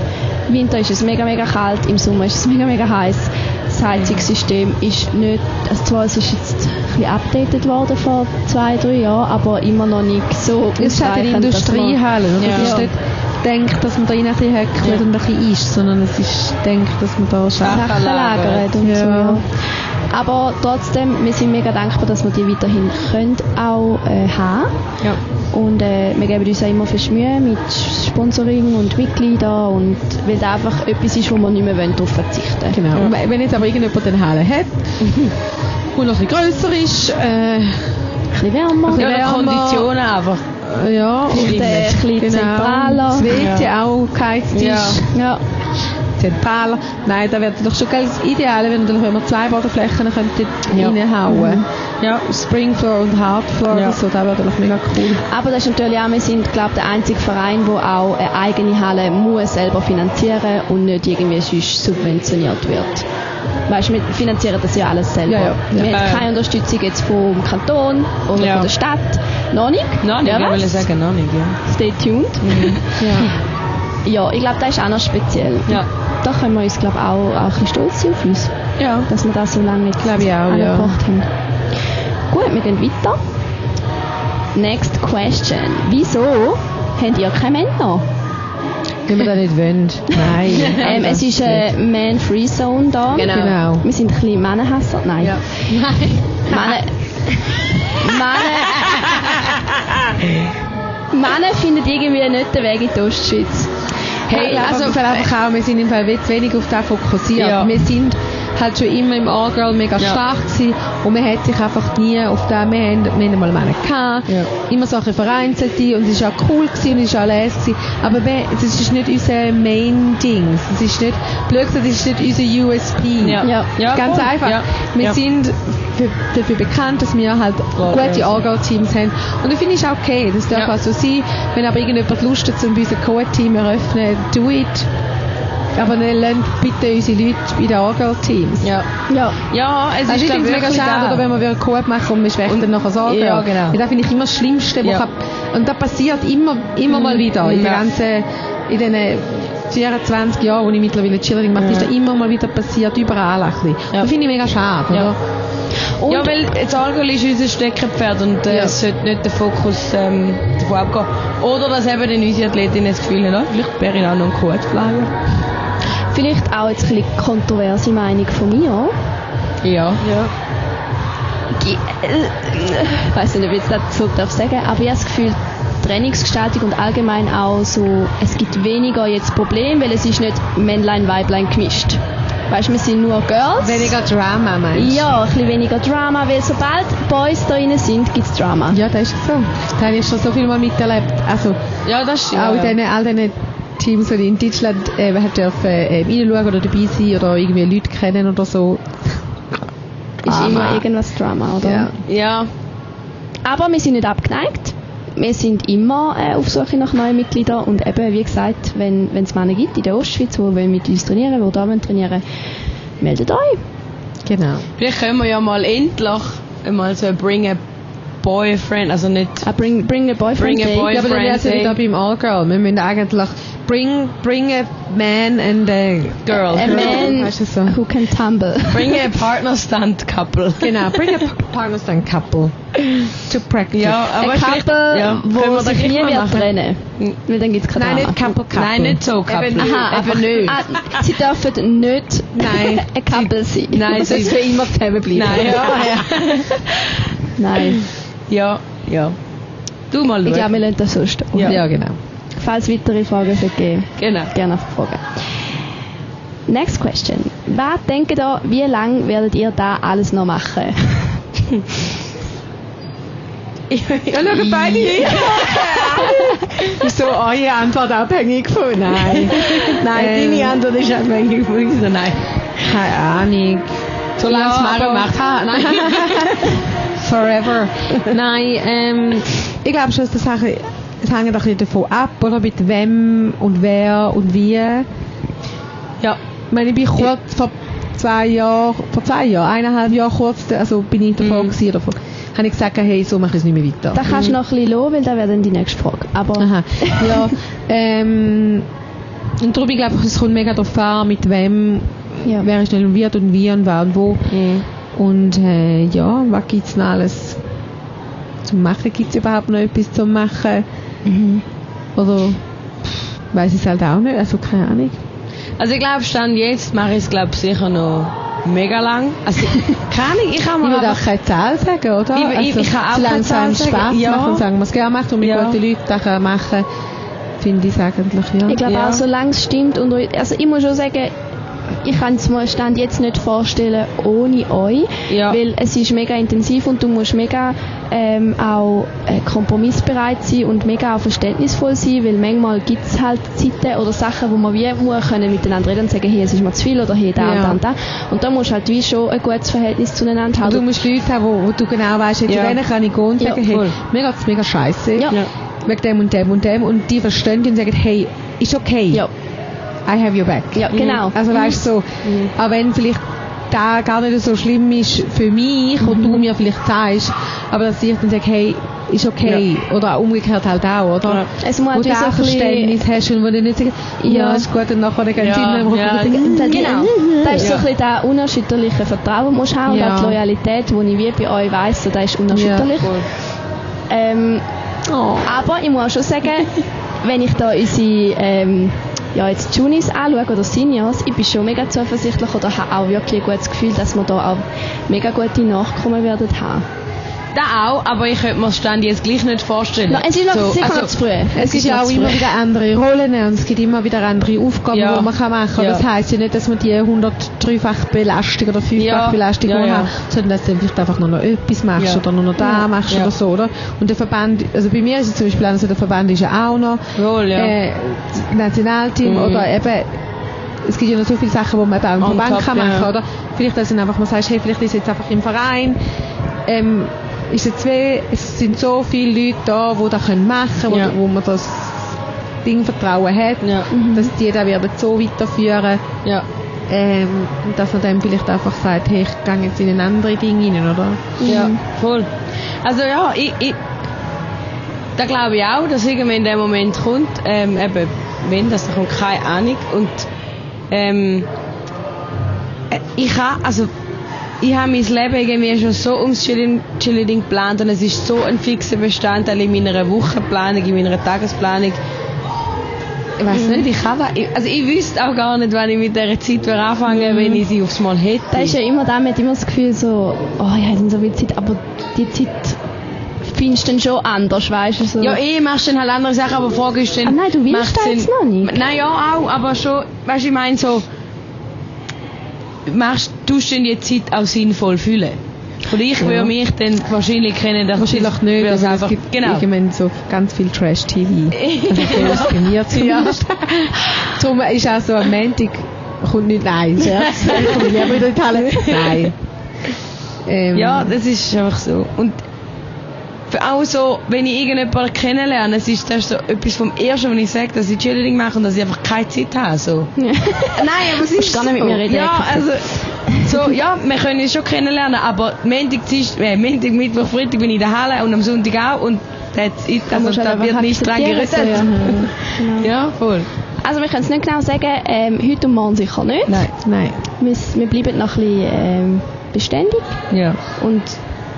Winter ist es mega, mega kalt, im Sommer ist es mega, mega heiß. Das Heizungssystem ist nicht, also zwar es ist jetzt ein bisschen updated worden vor zwei, drei Jahren, aber immer noch nicht so Es ist halt eine Industriehalle, oder? Ja. Denkt, dass man da rein ein bisschen hockt Ja. und ein bisschen isst, sondern es ist denkt, dass man da. Sachen lagert. und Ja. so. Ja. Aber trotzdem, wir sind mega dankbar, dass wir die weiterhin können auch äh, haben. Ja. Und äh, wir geben uns auch immer viel Mühe mit Sponsoring und Mitgliedern und weil das einfach etwas ist, wo wir nicht mehr wollen, darauf verzichten Genau. Und wenn jetzt aber irgendjemand eine Halle hat, und noch ein bisschen grösser ist, äh, Ein bisschen wärmer, Ja, die Wärmer. Konditionen einfach. Ja, und, äh, ein bisschen genau. zentraler. Das WC auch geheizt Ja. ist. Ja. zentraler. Nein, da wäre doch schon geil, das Ideale, wenn, wir zwei Bodenflächen könnten Ja. reinhauen. Ja. Springfloor und Hardfloor Ja. so, das wäre natürlich mega cool. Aber das ist natürlich auch, wir sind, glaube ich, der einzige Verein, der auch eine eigene Halle muss selber finanzieren und nicht irgendwie sonst subventioniert wird. Weißt du, wir finanzieren das ja alles selber. Ja, ja. Wir Ja. haben keine Unterstützung jetzt vom Kanton oder Ja. von der Stadt. Noch nicht? Noch nicht, Wer ich sagen, noch nicht, ja. Stay tuned. Ja. Ja, ich glaube, das ist auch noch speziell. Ja. Da können wir uns, glaube ich, auch, auch ein bisschen stolz sein auf uns, Ja. dass wir das so lange nicht Glaube ich auch, ja. angebracht haben. Gut, wir gehen weiter. Next question. Wieso habt ihr keine Männer? Wenn wir das nicht wollen. Nein. Ähm, es ist eine Man-Free Zone da. Genau. Genau. Wir sind ein bisschen Männerhasser. Nein. Ja. Männer, Männer, Männer finden irgendwie nicht den Weg in die Ostschweiz. Hey, also Fall einfach auch, wir sind im Fall jetzt wenig auf das fokussiert. Ja. Wir sind halt schon immer im All-Girl mega Ja. stark gewesen und man hat sich einfach nie auf das, wir haben, wir haben mal Männer gehabt, Ja. immer so ein vereinzelte und es ist auch cool gewesen und es ist auch les gewesen, aber das ist nicht unser Main-Ding. Das ist nicht, blöd gesagt, das ist nicht unser USP. Ja. Ja. Ja, Ganz voll. einfach. Wir sind für, dafür bekannt, dass wir halt All-Girls, gute. All-Girl-Teams haben. Und das finde ich auch okay. Das darf auch so sein. Wenn aber irgendjemand Lust hat, um unser Co-Team eröffnen, do it. Aber dann lernt bitte unsere Leute bei den All-Girl-Teams. Ja. Ja. Ja, es Also ist ich glaub finde es mega wirklich schade, oder wenn man wieder Coop machen und man schwächt dann nachher sagen. Ja, genau. Weil das finde ich immer das Schlimmste. Ja. kann- Und das passiert immer, immer mal wieder. In, Ja. der ganzen, in den 24 Jahren, wo ich mittlerweile Cheerleading mache, ist das immer mal wieder passiert, überall ein bisschen. Ja. Das finde ich mega schade. Ja. Oder? Und ja, weil das Alkohol ist unser Steckenpferd und äh, Ja. es sollte nicht der Fokus ähm, davon abgehen. Oder dass eben dann unsere Athletinnen das Gefühl haben, oh, vielleicht wäre ich auch noch ein Quote-Flyer. Vielleicht auch jetzt ein bisschen kontroverse Meinung von mir. Ja. ja. Ich äh, weiß nicht, ob ich jetzt das so darf sagen, aber ich habe das Gefühl, Trainingsgestaltung und allgemein auch so, es gibt weniger jetzt Probleme, weil es ist nicht Männlein, Weiblein gemischt. Weißt du, wir sind nur Girls. Weniger Drama, meinst du? Ja, ein bisschen weniger Drama, weil sobald Boys da drin sind, gibt es Drama. Ja, das ist so. Das habe ich schon so viel mal miterlebt. Also, Ja, das stimmt. auch ja. in den, all diesen Teams, die ich in Deutschland äh, hat dürfen äh, reinschauen oder dabei sein oder irgendwie Leute kennen oder so. Ist Drama. immer irgendwas Drama, oder? Ja. Ja. Aber wir sind nicht abgeneigt. Wir sind immer äh, auf Suche nach neuen Mitgliedern und eben, wie gesagt, wenn wenn es Männer gibt in der Ostschweiz, die wollen mit uns trainieren, die da wollen trainieren, meldet euch. Genau. Vielleicht können wir ja mal endlich mal so bring a boyfriend, also nicht Ah, bring, bring a boyfriend Bring a day. boy- Ja, aber dann wäre es ja ey. beim All-Girl. Wir müssen eigentlich bring, bring a man and a girl. A man so? who can tumble. Bring a partner stand couple. Genau, bring a partner stand couple to practice. Ja, aber ein Couple, ja, wo sich nie machen. trennen. Weil dann gibt es keine Nein, nicht couple couple. Nein, nicht so couple. Eben, Aha, eben einfach nicht. Ah, sie dürfen nicht Nein. ein Couple sein. Nein, sie ist für immer zusammenbleiben. Nein, ja, ja. Nein. Ja, ja. Du mal Ich schauen. glaube, wir lassen das so stehen. Ja, ja genau. Falls weitere Fragen sollte geben, Genau. gerne fragen. Next question. Was denkt ihr, wie lange werdet ihr da alles noch machen? Ja, schau beide hin. ist so eure Antwort abhängig von? Nein. Nein, Ähm, deine Antwort ist abhängig von uns. Nein. Keine Ahnung. Solange es Mara aber- macht. Ha, nein. Forever. Nein, ähm, ich glaube schon, dass das Sache, es hängt doch nicht davon ab, oder mit wem und wer und wie. Ja. Ich meine, ich bin kurz vor zwei Jahren, vor zwei Jahren, eineinhalb Jahren kurz, also bin ich davon Mhm. gewesen, davon, habe ich gesagt, hey, so mache ich es nicht mehr weiter. Da kannst du noch ein bisschen lassen, weil das wäre dann die nächste Frage. Aber Aha. Ja, ähm, und darum, ich glaube, es kommt mega darauf an, mit wem, Ja. wer ist involviert und wie und wann und wo. Mhm. Und äh, ja, was gibt es noch alles zum Machen? Gibt es überhaupt noch etwas zum Machen? Mhm. Oder weiß ich es halt auch nicht, also keine Ahnung. Also ich glaube, Stand jetzt mache ich es glaube sicher noch mega lang. Also keine Ahnung, ich habe Ich mir würde auch keine Zahl sagen, oder? Ich- ich- also, ich kann auch keine Zahl sagen. Spaß Ja. macht und sagen wir es gerne macht und mit Ja. guten Leuten das kann machen, finde ich es eigentlich, ja. ich glaube Ja. auch, solange es stimmt. Und euch- also ich muss schon sagen, ich kann es mir Stand jetzt nicht vorstellen ohne euch. Ja. Weil es ist mega intensiv und du musst mega ähm, auch äh, kompromissbereit sein und mega auch verständnisvoll sein, weil manchmal gibt es halt Zeiten oder Sachen, wo man wie muss können miteinander reden und sagen, hey, es ist mir zu viel oder hey, da und Ja. da und da. Und da musst du halt wie schon ein gutes Verhältnis zueinander Und haben. du musst Leute haben, wo, wo du genau weißt, hey, zu Ja. denen kann ich gehen und Ja, sagen, hey, voll. mir geht's mega scheiße. Ja. Ja. Wegen dem und dem und dem. Und die verstehen dich und sagen, hey, ist okay. ja, I have your back. ja, genau. Also weißt du so, auch wenn vielleicht da gar nicht so schlimm ist für mich und Mhm. du mir vielleicht sagst, aber dass ich dann sage, hey, ist okay. Oder auch umgekehrt halt auch, oder? Ja. Es muss so auch Verständnis hast und wo du nicht sagst, ja, Ja. ist gut und nachher gehen Ja, in den ja. und sagen, genau. Da ist so Ja. ein bisschen der unerschütterliche Vertrauen musst du haben Ja. und die Loyalität, die ich wie bei euch weiss, so, das ist unerschütterlich. Ähm, Oh. aber ich muss auch schon sagen, wenn ich da unsere ähm, ja, jetzt Junis anschaue oder Seniors, ich bin schon mega zuversichtlich oder habe auch wirklich ein gutes Gefühl, dass wir da auch mega gute Nachkommen werden haben. Da auch, aber ich könnte mir das Stand jetzt gleich nicht vorstellen. No, es ist noch So, sicher also, zu früh. Es ist ja auch immer wieder andere Rollen und es gibt immer wieder andere Aufgaben, Ja. die man kann machen kann. Ja. Das heisst ja nicht, dass man die 103-fach Belastung oder 5-fach Ja. Belastung Ja, ja. hat, sondern dass du vielleicht einfach nur noch etwas machst oder nur noch da machst oder so, oder? Und der Verband, also bei mir ist es zum Beispiel auch so, der Verband ist ja auch noch Wohl, äh, das Nationalteam Mhm. oder eben es gibt ja noch so viele Sachen, die man eben auch im Verband top, kann machen ja. oder? Vielleicht, dass du einfach mal sagst, hey, vielleicht ist jetzt einfach im Verein, ähm, ist jetzt weh, es sind so viele Leute da, die das können machen können, Ja. wo, wo man das Ding Vertrauen hat, Ja. dass die dann werden so weiterführen, ja. ähm, dass man dann vielleicht einfach sagt, hey, ich gehe jetzt in ein anderes Ding rein, oder? Ja, voll. Also ja, ich, ich da glaube ich auch, dass irgendwann der Moment kommt, ähm, eben, wenn, das kommt, keine Ahnung. Und ähm, äh, ich habe, also ich habe mein Leben irgendwie schon so ums Cheerleading Cheerleading geplant und es ist so ein fixer Bestandteil in meiner Wochenplanung, in meiner Tagesplanung. Ich weiß nicht, ich kann das, also ich wüsste auch gar nicht, wann ich mit dieser Zeit wieder anfange, wenn ich sie aufs Mal hätte. Da ist ja immer da, man hat immer das Gefühl so, oh, ich habe so viel Zeit, aber die Zeit findest du dann schon anders, weißt du? So. Ja, eh machst du dann halt andere Sachen, aber Frage ist dann... Ah, nein, du willst das jetzt noch nicht? Nein, ja auch, aber schon, weißt du, ich meine so... Machst, tust du denn die Zeit auch sinnvoll fühlen? Und ich Ja. würde mich dann wahrscheinlich kennen, dass Wahrscheinlich nicht, aber einfach, es gibt genau. irgendwann so ganz viel Trash-TV. Also bei mir zumindest. Darum ist auch so am Montag, kommt nicht, nein, Scherz, ich lieber wieder in die Halle. Nein. Ähm, Ja, das ist einfach so. Und auch so, wenn ich irgendjemanden kennenlerne, es ist das so etwas vom Ersten, was ich sage, dass ich Cheerleading mache und dass ich einfach keine Zeit habe. So. Nein, aber es ist gar nicht mit mir reden, Ja, also, so, ja, wir können uns schon kennenlernen, aber Montag, Dienstag, äh, Montag, Mittwoch, Freitag bin ich in der Halle und am Sonntag auch und that's it. Also, du da halt wird nicht dran gerüttelt. ja. Genau. Ja, voll. Also wir können es nicht genau sagen, ähm, heute und morgen sicher nicht. Nein. Nein. Wir, wir bleiben noch ein bisschen ähm, beständig Ja. und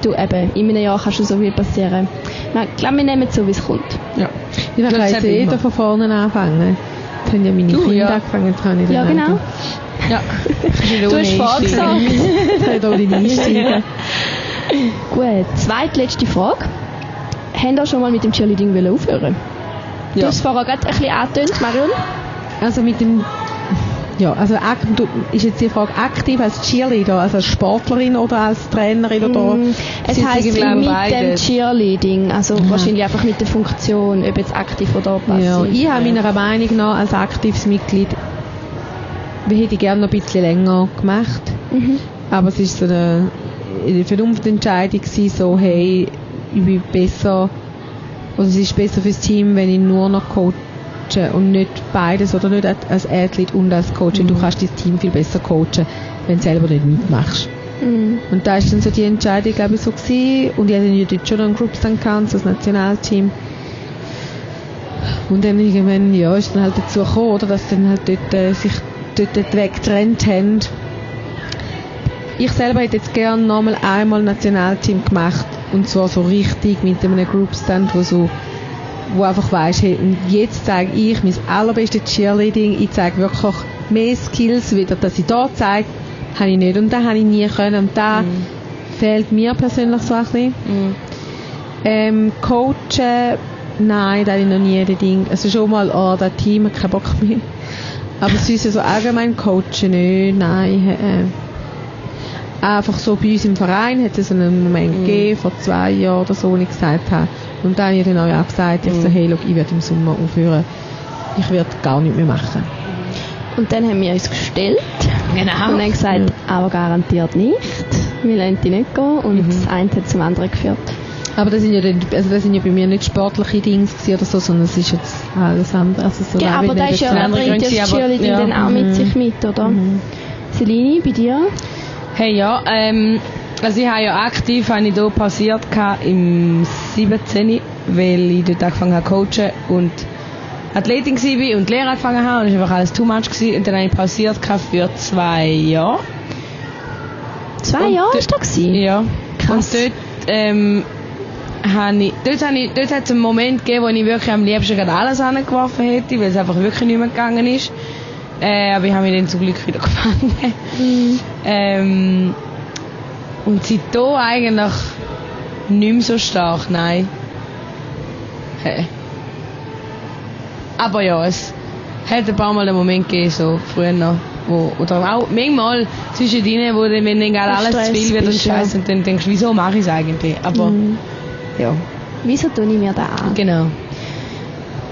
du eben, in einem Jahr kann schon so viel passieren. Ich glaube, wir nehmen es so, wie es kommt. ja. Ich kann Das jetzt jeder immer. von vorne anfangen. Jetzt haben ja meine Du, Kinder ja. angefangen, jetzt kann ich Ja, genau. Ja. Du hast vorgesagt. Jetzt kann ich da nicht einsteigen. Gut, zweitletzte Frage. Haben ihr schon mal mit dem Cheerleading wollen aufhören? Du Ja. hast es vorher gerade ein bisschen angetönt, Marion. Also mit dem ja, also ist jetzt die Frage aktiv als Cheerleader, also als Sportlerin oder als Trainerin oder? Mm, Es sagen, mit dem beides. Cheerleading, also wahrscheinlich einfach mit der Funktion, ob jetzt aktiv oder passiv. Ja, ich habe meiner Meinung nach als aktives Mitglied, wir hätte gerne noch ein bisschen länger gemacht, Mhm. aber es ist so eine, eine Vernunftentscheidung gewesen, so hey, ich bin besser, oder es ist besser fürs Team, wenn ich nur noch coache und nicht beides oder nicht als Athlet und als Coach. Und Du kannst das Team viel besser coachen, wenn du selber nicht mitmachst. Mhm. Und da ist dann so die Entscheidung, glaube ich, so gewesen. Und ich hatte ja noch einen Groups dann gehabt, so das Nationalteam. Und dann irgendwann, ja, ist dann halt dazu gekommen, oder, dass dann halt dort, äh, sich dort, dort weggetrennt haben. Ich selber hätte jetzt gerne nochmal einmal Nationalteam gemacht. Und zwar so richtig mit einem Groupstand, wo so, wo einfach weisst, hey, und jetzt zeige ich mein allerbestes Cheerleading. Ich zeige wirklich mehr Skills wieder, dass ich da zeige, habe ich nicht und da habe ich nie können und da fehlt mir persönlich so ein bisschen. Mhm. Ähm, coachen, nein, da habe ich noch nie das Ding. Also schon mal, oh, das Team hat keinen Bock mehr. Aber sonst so allgemein coachen, nicht, nein. Äh. einfach so bei uns im Verein hat es einen Moment Mhm. gegeben, vor zwei Jahren oder so, wo ich gesagt habe, und dann habe ich dann auch gesagt, ich Mhm. so, hey, look, ich werde im Sommer aufhören, ich werde gar nicht mehr machen. Und dann haben wir uns gestellt Genau. und haben gesagt, aber garantiert nicht. Wir lassen die nicht gehen. Und Mhm. das eine hat zum anderen geführt. Aber das sind ja, dann, also das sind ja bei mir nicht sportliche Dinge oder so, sondern es ist jetzt alles andere. Also so Ja, auch aber da ist ja, jetzt- da andere bringt Gründe, ja das Cheerleading ja. dann auch mit sich mit, oder? Celine, bei dir? Hey ja, ähm, also ich habe ja aktiv habe ich hier pausiert im 17, weil ich dort angefangen habe zu coachen und Athletin war und Lehrer angefangen habe und es war einfach alles too much gewesen. und dann habe ich pausiert für zwei Jahre. Zwei Und Jahre ist das gewesen? Ja. Krass. Und dort, ähm, habe ich, dort, habe ich, dort hat es einen Moment gegeben, wo ich wirklich am liebsten gerade alles angeworfen hätte, weil es einfach wirklich nicht mehr gegangen ist. Äh, aber ich habe mich dann zum Glück wieder gefangen. Mhm. Ähm, und seitdem eigentlich nicht mehr so stark, nein. Hä. Aber ja, es hat ein paar Mal einen Moment gegeben, so früher noch. Wo, oder auch manchmal zwischendrin, wo dann, wenn dann gerade alles Stress zu viel wird und bist, ja. scheiße, und dann denkst du, wieso mache ich es eigentlich? Aber Mhm. ja, Wieso tue ich mir das an? genau.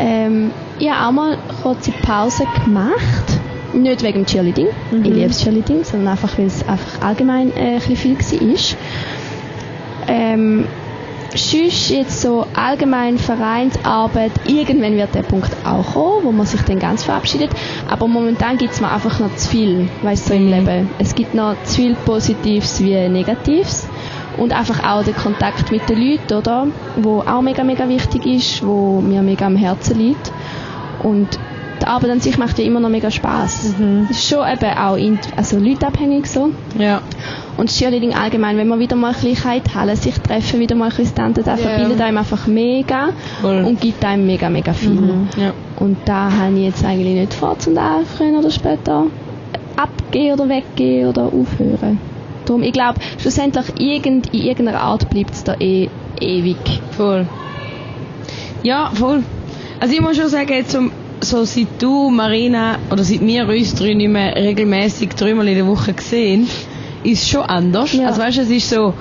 Ähm, ich habe auch mal kurze Pause gemacht. Nicht wegen dem Cheerleading. Ich liebe Cheerleading, sondern einfach, weil es einfach allgemein äh, ein bisschen viel war. Ähm, sonst jetzt so allgemein Vereinsarbeit, irgendwann wird der Punkt auch kommen, wo man sich dann ganz verabschiedet. Aber momentan gibt es mir einfach noch zu viel, weißt du, so im Leben. Es gibt noch zu viel Positives wie Negatives. Und einfach auch der Kontakt mit den Leuten, oder? Wo auch mega, mega wichtig ist, wo mir mega am Herzen liegt. Und die Arbeit an sich macht ja immer noch mega Spaß. Es ist schon eben auch in, also leuteabhängig so. Ja. Und das Cheerleading allgemein, wenn man wieder mal ein bisschen Halle sich treffen, wieder mal ein bisschen das Ja. verbindet einem einfach mega Voll. und gibt einem mega, mega viel. Ja. Und da habe ich jetzt eigentlich nicht vor, zum da früher oder später abgehen oder weggehen oder aufhören. Darum, ich glaube, schlussendlich irgend, in irgendeiner Art bleibt es da eh ewig. Voll. Ja, voll. Also ich muss schon sagen, jetzt so, so seit du, Marina, oder seit wir uns drei nicht mehr regelmäßig dreimal in der Woche sehen, ist es schon anders. Ja. Also weißt du, es ist so,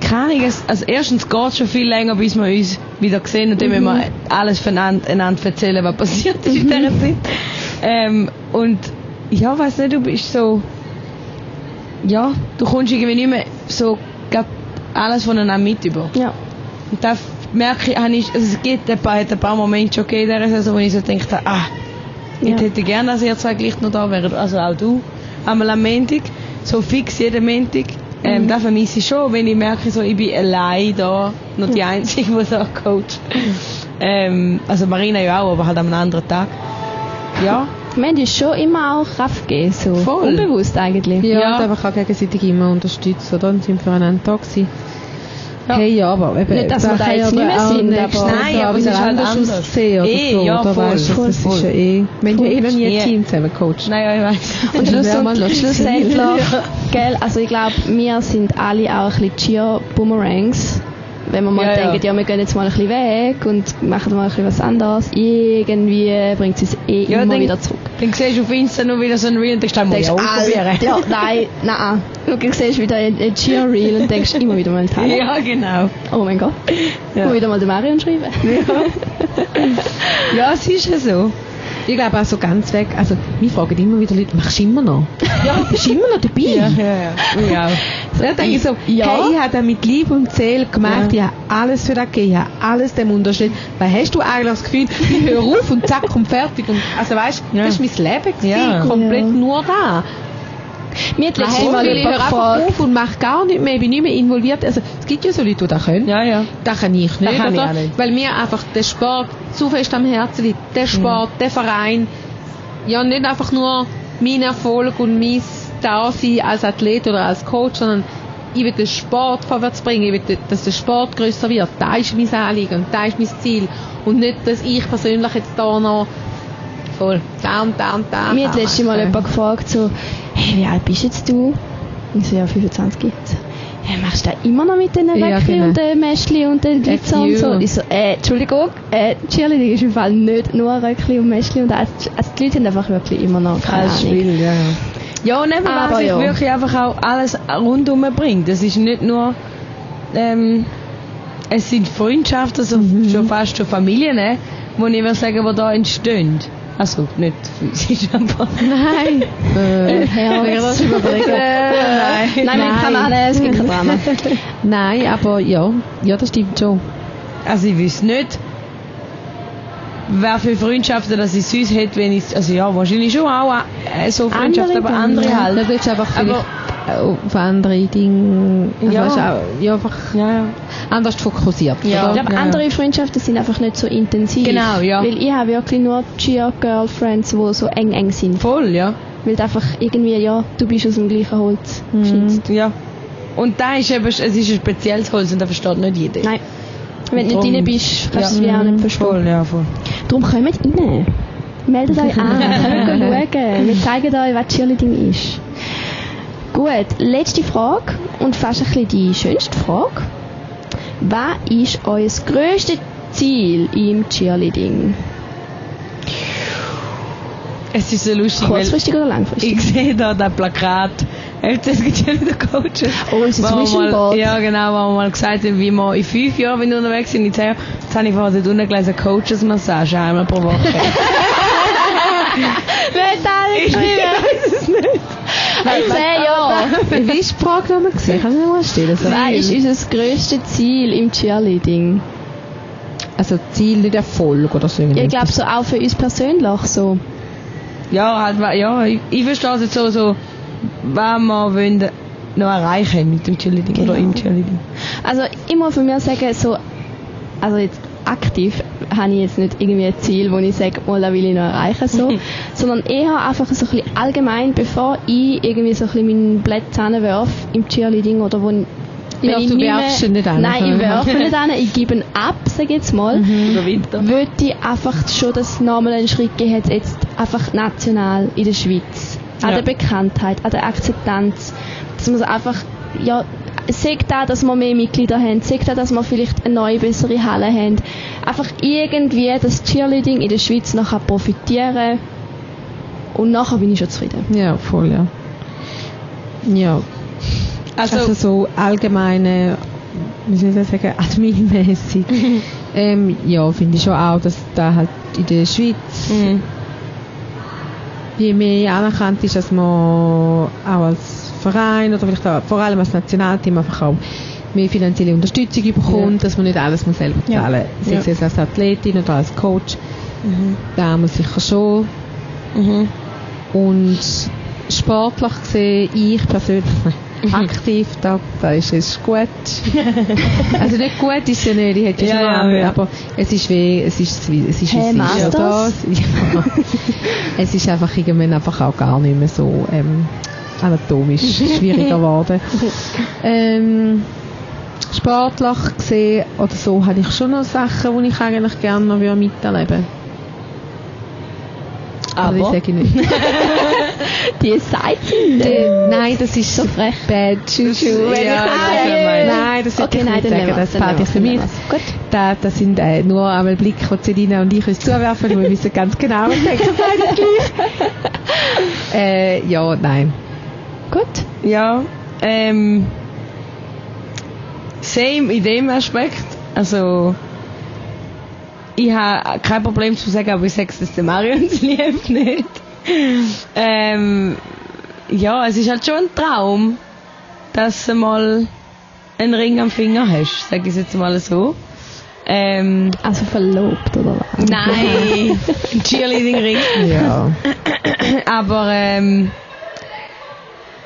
keine Ahnung, es, also erstens geht es schon viel länger, bis wir uns wieder sehen und dann müssen wir alles voneinander einander erzählen, was passiert ist in dieser Zeit. Ähm, und ja, weiß nicht, du bist so, ja, du kommst irgendwie nicht mehr so alles voneinander mit über. Ja. Und da merke ich, habe ich also es gibt ein paar, ein paar Momente gegeben, in dieser Saison, wo ich so denke, ah, ich Ja. hätte gerne, dass ihr zwei gleich noch da wäret, also auch du, einmal am Montag, so fix jeden Montag. Ähm, Das vermisse ich schon, wenn ich merke, so, ich bin allein da, nur die Einzige, die da coacht. Ähm, also Marina ja auch, aber halt am anderen Tag. Ja, Wir haben uns schon immer auch Kraft gegeben, so Voll. unbewusst eigentlich. Ja, Ja. und einfach auch gegenseitig immer unterstützen, oder? Und sind füreinander da gewesen. Ja. Hey, ja, aber eben, Nicht, dass wir da jetzt ja nicht mehr sind, aber- Jahr Nein, aber es ist halt anders aussehen oder Eh, so, ja, oder voll, weißt du, voll, das ist ja eh... Ja eh noch nie Ja. ein Team zusammen gecoacht. naja, ich weiß. Und schlussendlich, schlussendlich Ja. gell, also ich glaube, wir sind alle auch ein bisschen Cheer-Boomerangs. Wenn wir mal Ja, ja. denken, ja. wir gehen jetzt mal ein bisschen weg und machen mal ein bisschen was anderes, irgendwie bringt es uns eh Ja, immer denk- wieder zurück. Dann siehst du auf Insta noch wieder so ein Reel und denkst, das muss ich auch probieren. ja, nein, nein. Du siehst wieder ein, ein Cheer-Reel und denkst immer wieder mal Halle. Ja, genau. Oh mein Gott. Ja. Mal wieder mal den Marion schreiben. Ja, es ist ja so. Ich glaube auch so ganz weg, also wir fragen immer wieder Leute, machst du immer noch? Ja, bist du immer noch dabei? Ja, ja, ja. Ja. So, dann denke ich so, Ja. hey, ich habe das mit Liebe und Seele gemacht, ich habe alles für das gegeben, ich habe alles dem unterstützt. Weil hast du eigentlich das Gefühl, ich höre auf und zack und fertig. Und, also weißt du, Ja. das war mein Leben, gewesen, Ja. komplett Ja. nur da. Mir hat letztes Mal ich jemand gefragt, auf und mache gar nicht mehr, ich bin nicht mehr involviert. Also es gibt ja so Leute, die das können. Ja, ja. Das kann ich nicht, kann ich oder? auch nicht. Weil mir einfach der Sport zu fest am Herzen liegt. Der Sport, der Verein. Ja, nicht einfach nur mein Erfolg und mein Dasein als Athlet oder als Coach, sondern ich will den Sport vorwärts bringen. Ich will, dass der Sport grösser wird. Das ist mein Anliegen und das ist mein Ziel. Und nicht, dass ich persönlich jetzt da noch voll da und da und da. Mir hat letztes Mal jemand gefragt, so, hey, wie alt bist jetzt du? Ich so, ja, 25. So, hey, machst du da immer noch mit den Ja, Röckchen genau. und den Mäschli und den Glitzer und you. so? Ich so, äh, Entschuldigung, äh, Cheerleading ist im Fall nicht nur Röckli und Mäschli und alles. Also die Leute haben einfach wirklich immer noch keine Ahnung. Spiel, ja. Ja, neben Aber was ich ja. wirklich einfach auch alles rundum bringt. Das ist nicht nur, ähm, es sind Freundschaften, also Mhm. schon fast schon Familien, ne, wo ich würde sagen, die da entstehen. Also nicht physisch, aber... Nein. Äh, Herz. überlegen. nein. Nein, wir haben alle, es gibt kein Drama. Nein, aber ja, ja, das stimmt schon. Also ich weiß nicht, wer für Freundschaften das ich sonst hätte, wenn ich, also ja, wahrscheinlich schon auch äh, so Freundschaften, Andere aber andere dann, halt. Das ist einfach Aber- auf andere Dinge, also Ja. auch, ja, einfach Ja, ja. anders fokussiert. Ja. Ich glaube, Ja. andere Freundschaften sind einfach nicht so intensiv. Genau, ja. Weil ich habe wirklich nur Cheer-Girlfriends, die so eng eng sind. Voll, ja. Weil du einfach irgendwie, ja, du bist aus dem gleichen Holz geschnitzt. Ja. Und da ist eben, es ist ein spezielles Holz und da versteht nicht jeder. Nein. Wenn du nicht rein bist, kannst du es wie auch nicht verstehen. Voll, ja, voll. Darum kommt rein. Meldet euch an, kommt schauen. Wir zeigen euch, was Cheerleading ist. Gut, letzte Frage und fast ein bisschen die schönste Frage. Was ist euer grösstes Ziel im Cheerleading? Es ist so lustig, Kurzfristig oder langfristig? ich sehe da das Plakat. Es gibt ja wieder Coaches. Oh, wir mal, Zwischenboard. Ja, genau, wo wir mal gesagt haben, wie wir in fünf Jahren wenn wir unterwegs sind. Jetzt, jetzt habe ich vorher dort unten gelesen, Coaches-Massage einmal pro Woche. Wer da ich weiß es nicht. In zehn Jahren. Wie ist die Frage nochmal gesehen? Kannst du mir mal stellen? So. Was ist unser grösstes Ziel im Cheerleading? Also Ziel, nicht Erfolg oder so. Ich glaube so auch für uns persönlich so. Ja, halt, ja, ich, ich verstehe es jetzt so, so, was wir wollen noch erreichen mit dem Cheerleading oder Genau. im Cheerleading. Also ich muss von mir sagen, so, also jetzt aktiv habe ich jetzt nicht irgendwie ein Ziel, wo ich sage, mal, das will ich noch erreichen, so, sondern eher einfach so ein bisschen allgemein, bevor ich irgendwie so ein bisschen meinen Platz hinwerfe im Cheerleading oder wo wenn Ja, ich du nicht werfst ihn nicht an. Nein, ich werfe ihn nicht an, ich gebe ihn ab, sage ich jetzt mal. Winter. Würde ich einfach schon, dass es nochmal einen Schritt gegeben hat, jetzt einfach national in der Schweiz. An Ja. der Bekanntheit, an der Akzeptanz. Dass man so einfach, ja, sagt da, dass wir mehr Mitglieder haben, sagt da, dass wir vielleicht eine neue, bessere Halle haben. Einfach irgendwie das Cheerleading in der Schweiz noch profitieren und nachher bin ich schon zufrieden. Ja, voll, ja. Ja, Also, also, so allgemeine, wie soll ich das sagen, adminmäßig. ähm, ja, finde ich schon auch, dass da halt in der Schweiz mhm. Je mehr anerkannt ist, dass man auch als Verein oder vielleicht auch, vor allem als Nationalteam einfach auch mehr finanzielle Unterstützung bekommt, dass man nicht alles muss selber Ja. zahlen muss. Sei Ja. es jetzt als Athletin oder als Coach. Mhm. Da muss sicher schon. Mhm. Und sportlich gesehen, ich persönlich aktiv, da, da ist es gut. also nicht gut ist ja nicht, ich hätte Ja, schon ja, noch- ja. aber es ist wie, es ist wie, es ist Hey, es ist. Ja, das, ja. es ist einfach irgendwann einfach auch gar nicht mehr so ähm, anatomisch schwieriger geworden. ähm, sportlich gesehen oder so habe ich schon noch Sachen, die ich eigentlich gerne noch miterleben würde. Aber, ich sage nicht. Die Seite. Äh, nein, das ist So frech. bad Juju. Ja, gemein. Nein, das Okay, nein, nicht sagen. Das fällt ich für mich. Gut. Da, das sind äh, nur einmal Blicke, die Selina und ich uns zuwerfen. und Wir wissen ganz genau, was denken beide gleich. äh, ja, nein. Gut. ja, ähm, same in dem Aspekt. Also, ich habe kein Problem zu sagen, aber ich sage es, dass der Marion es liebt nicht. ähm, ja, es ist halt schon ein Traum, dass du mal einen Ring am Finger hast, sage ich es jetzt mal so. Ähm, Also verlobt, oder was? nein, ein Cheerleading-Ring. Ja. Aber ähm,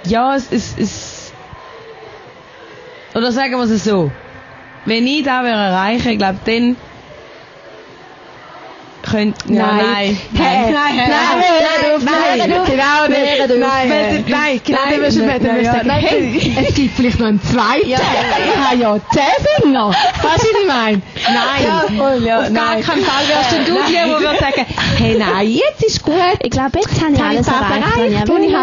ja, es ist. Es, oder sagen wir es so. Wenn ich das würde erreichen, ich glaube, dann könnt ja, nein. Nein, nein, nein, nein, nein, genau nicht. Nein, Nein, nein, genau nein, nicht. nein, nicht. Dann wirst du ja, sagen, nein. hey, es gibt vielleicht noch einen zweiten. Ich habe ja zehn Finger. Weißt du, was ich meine? Nein. Ja, ja, Auf gar nein. keinen Fall wärst du Nein. die, die würde sagen, hey, nein, jetzt ist gut. Ich glaube, jetzt habe ich habe alles erreicht, was ich wollte.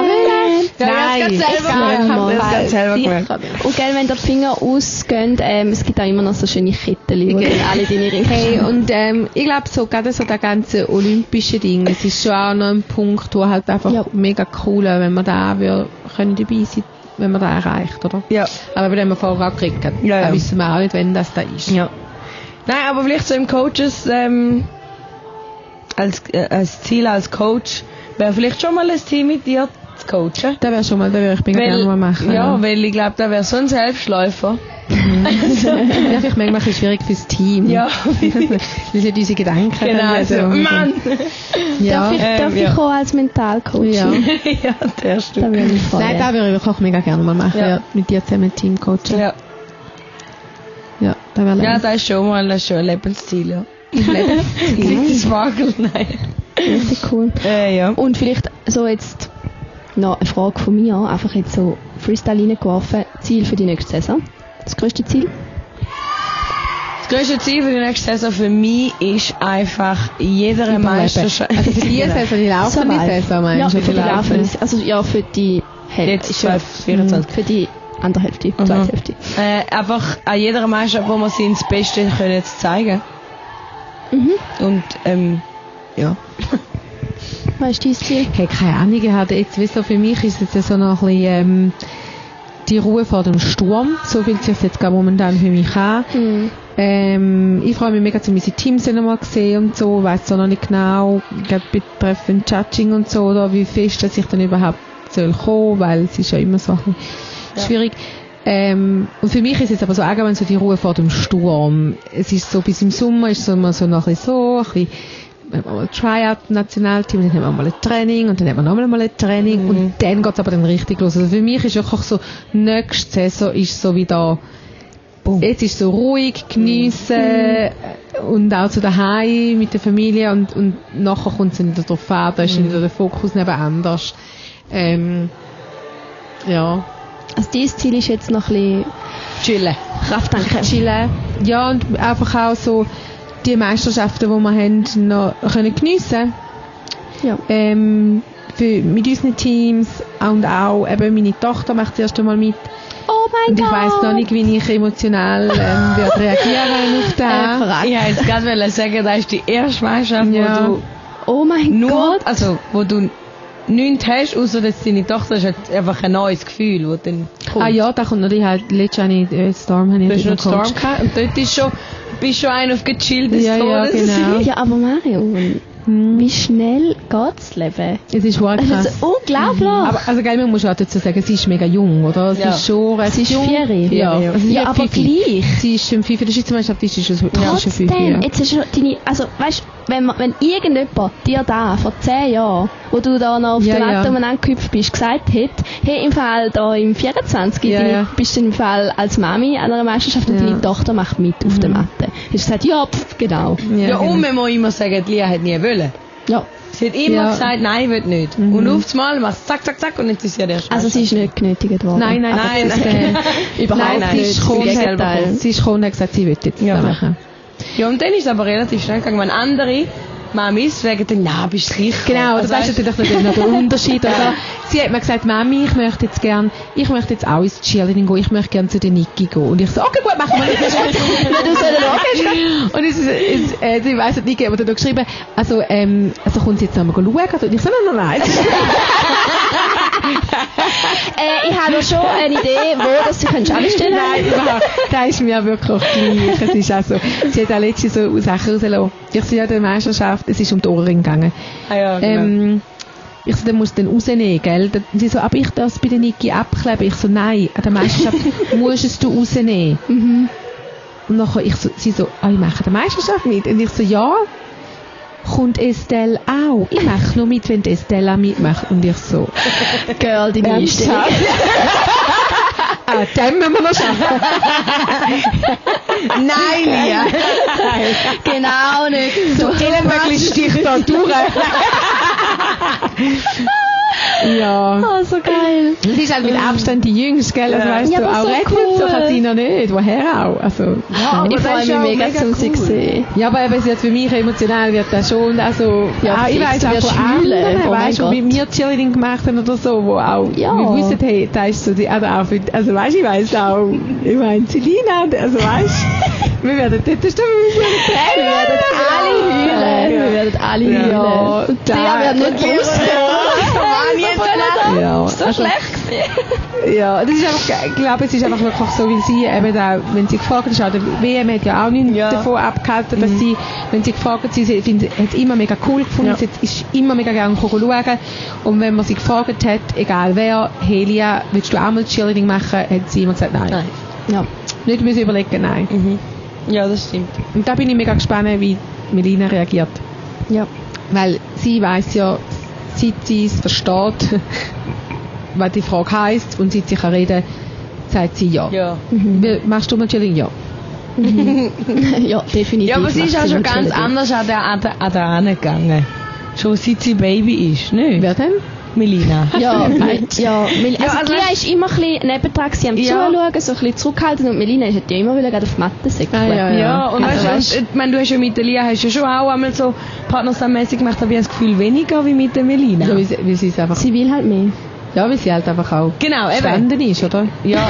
Ja, Nein, ich gerade selber gemacht. Selber. Und gell, wenn die Finger ausgehen, ähm, es gibt auch immer noch so schöne Ketten, wo dann alle deine Ringe Hey, und ähm, ich glaube so, gerade so der ganze olympische Ding, es ist schon auch noch ein Punkt, wo halt einfach Ja. mega cool wäre, wenn man da wir können dabei sein, wenn man da erreicht, oder? Ja. Aber dem wir vorher auch gekriegt haben, Ja, ja. wissen wir auch nicht, wenn das da ist. Ja. Nein, aber vielleicht so im Coaches, ähm, als, äh, als Ziel als Coach, wäre vielleicht schon mal ein Team mit dir zu coachen. Da wäre schon mal, da würde ich gerne mal machen. ja, weil ich glaube, da wäre so ein Selbstläufer. ja, vielleicht manchmal ein bisschen schwierig fürs Team. Ja. Das sind unsere Gedanken. genau, dann so, wieder- Mann! Ja. Darf ich, Ähm, darf ja. ich auch als Mentalcoach? Ja. ja, der Da stimmt. würde ich voll. Nein, da würde ich auch mega gerne mal machen. Ja. Ja. mit dir zusammen Team coachen. Ja. ja da wäre ja, das ist schon mal ein schönes Lebensziel, ja. Das Spargel, nein. Richtig cool. Äh, ja. Und vielleicht so jetzt noch eine Frage von mir, einfach jetzt so Freestyle reingeworfen. Ziel für die nächste Saison? Das größte Ziel? Das größte Ziel für die nächste Saison für mich ist einfach jeder. Meisterschaft. Also für die. Saison, die laufende. Saison Ja, meinst du? für die laufende, also ja, für die Hälfte. Jetzt ist ja- 24. Für die andere Hälfte, Mhm. zweite Hälfte. Äh, einfach an jeder Meisterschaft, wo wir sie ins Beste können jetzt zeigen. Mhm. Und, ähm, ja. Was ist dein Ziel? Hey, keine Ahnung, ich hatte jetzt, wie so für mich ist es jetzt so noch ein bisschen, ähm, die Ruhe vor dem Sturm. So fühlt sich jetzt gerade momentan für mich an. Mhm. Ähm, ich freue mich mega, zu unsere Teams noch mal sehen und so. Weiß zwar noch nicht genau, gerade betreffend Judging und so, oder wie fest, dass ich dann überhaupt soll kommen, weil es ist ja immer so ein bisschen schwierig. Ähm, und für mich ist es aber so allgemein so die Ruhe vor dem Sturm. Es ist so, bis im Sommer ist es immer so noch ein bisschen so, ein bisschen, wir haben mal ein Tryout-Nationalteam, dann haben wir mal ein Training und dann haben wir nochmal mal ein Training und dann geht es aber dann richtig los. Also für mich ist wirklich so, nächste Saison ist so wieder, jetzt ist so ruhig, geniessen äh, und auch so daheim mit der Familie und, und nachher kommt es wieder drauf an, da ist dann wieder der Fokus neben anders. Ähm, ja. Also dein Ziel ist jetzt noch ein bisschen Chillen. Kraft tanken. chillen. Ja, und einfach auch so die Meisterschaften, die wir haben, noch können geniessen Ja. ähm, für, mit unseren Teams und auch eben meine Tochter macht das erste Mal mit. Oh mein Und ich Gott! weiss noch nicht, wie ich emotional ähm, werde reagieren auf das. Äh, Ich wollte jetzt gerade sagen, das ist die erste Meisterschaft, Ja. wo Oh mein du nur, Gott! also, wo du nichts hast, außer dass deine Tochter ist halt einfach ein neues Gefühl, wo dann kommt. Ah ja, da kommt halt, letztes Jahr nicht, äh, Storm habe ich Du hast noch noch Storm gehabt und dort ist schon, bist schon ein auf gechillt des Ja, ja, Todes. genau. Ja, aber Marion, Hm. wie schnell geht's Leben? Es ist wahr Das krass. ist unglaublich! Aber, also geil, man muss auch dazu sagen, sie ist mega jung, oder? Sie Ja. ist schon recht Sie ist jung. vier. Ja, also sie Ja, ist aber Fifi. gleich. Sie ist schon fünf, in der Schweizermeisterschaft ist sie schon, ist sie schon fünf. Trotzdem, Ja. jetzt ist schon deine, also weißt, wenn, man, wenn irgendjemand dir da vor zehn Jahren, wo du da noch auf Ja, der ja. Matte umeinander gehüpft bist, gesagt hätte, hey, im Fall da im 24, Ja, deine, ja. bist du im Fall als Mami an einer Meisterschaft und Ja. Mhm. deine Tochter macht mit auf der Matte. Hast du gesagt, ja, pff, genau. Ja, genau. und man muss immer sagen, die Lia hat nie wollen. Ja. Sie hat immer Ja. gesagt, nein, ich will nicht. Und auf einmal machst du zack, zack, zack und jetzt ist sie ja der Also sie ist nicht genötigt worden. Nein, nein, Nein, nein. äh, überhaupt Nein, sie nicht. ist sie ist gekommen und hat gesagt, sie will jetzt Ja. machen. Ja, und dann ist es aber relativ schnell gegangen, wenn andere Mamis wegen den, na, bist du sicher. Genau, Also, das ist weißt- natürlich noch der Unterschied. Oder? Sie hat mir gesagt, Mami, ich möchte jetzt gern, ich möchte jetzt auch ins Cheerleading gehen, ich möchte gern zu der Niki gehen. Und ich so, okay, gut, machen wir das. du sollst Und es ist, es, äh, sie weiss nicht, Niki hat mir dann geschrieben, also, ähm, also kommt sie jetzt nochmal schauen? Und ich so, nein, nein, nein. Äh, ich habe schon eine Idee, wo das sie könntest anstellen Nein, überhaupt. Das ist mir wirklich gleich. Es ist auch so. Sie hat auch letztens so Sachen rausgelassen. Ich sehe ja der Meisterschaft, es ist um die Ohrringe gegangen. Ah, ja, genau. Ähm, ich so, dann musst du den rausnehmen, gell? Sie so, aber ich darf es bei der Niki abkleben. Ich so, nein, an der Meisterschaft musst du es du rausnehmen. Mhm. Und nachher, ich so, sie so, ah, ich mache die Meisterschaft mit. Und ich so, ja. Kommt Estelle auch? Ich mache nur mit, wenn die Estelle auch mitmacht. Und ich so, Girl, deine Einstellung. ah, den müssen wir noch schaffen. Nein, Lia. Genau nicht. So, Ellenmöglich sticht da durch. Ja. Oh, so geil. Das ist halt mit Abstand die jüngste, gell? Also weißt Ja, du, aber auch so redet cool. so kann sie noch nicht. Woher auch? Also, Ja, ich aber das freue mich mega, mega um sie cool. zu sehen. Ja, aber es jetzt für mich emotional wird, dann schon, also, Ja, auch, ich du auch von heulen. anderen, Oh weißt du, wie wir Cheerleading gemacht haben oder so, wo auch, Ja. wir wissen, hey, da ist so die, also auch für, also weißt du, ich weiss auch, ich meine, Celina, also weißt du, wir werden dort, das ist wir Wir werden alle heulen. Wir werden alle Ja, heulen. Und da- der wird nicht raus. Ja, So also, schlecht. Ja, das ist einfach, ich glaube, es ist einfach wirklich so, weil sie eben da, wenn sie gefragt ist, auch der WM hat ja auch nichts Ja. davon abgehalten, dass sie, wenn sie gefragt hat, sie, sie hat es immer mega cool gefunden, Ja. sie ist immer mega gerne schauen. Und wenn man sie gefragt hat, egal wer, Helia, willst du auch mal Cheerleading machen, hat sie immer gesagt, nein. Nein. Ja. Nicht müssen überlegen, nein. Mhm. Ja, das stimmt. Und da bin ich mega gespannt, wie Melina reagiert. Ja. Weil sie weiß ja, seit sie es versteht, was die Frage heisst und seit sie kann reden, sagt sie ja. Ja. Wie- Machst du mal Chilling? Ja. ja, definitiv. Ja, aber sie ist auch schon ganz anders an der, an der, an der angegangen. Schon seit sie Baby ist, ne? Wer denn? Melina. Ja, ja, Mel also, also Lia ist immer ein bisschen nebendran gewesen am Ja. Zuschauen, so ein bisschen zurückhaltend und Melina ist ja immer wieder gerade auf die Matte säckeln. Ah, ja, ja. Ja, und Also, weißt, und, ich meine, du hast ja mit der Lia hast ja schon auch einmal so partnersammäßig gemacht, aber ich habe das Gefühl weniger wie mit der Melina. Ja, wie, sie- wie sie es einfach, Sie will halt mehr. Ja, wie sie halt einfach auch Genau, gestanden ist, oder? Ja.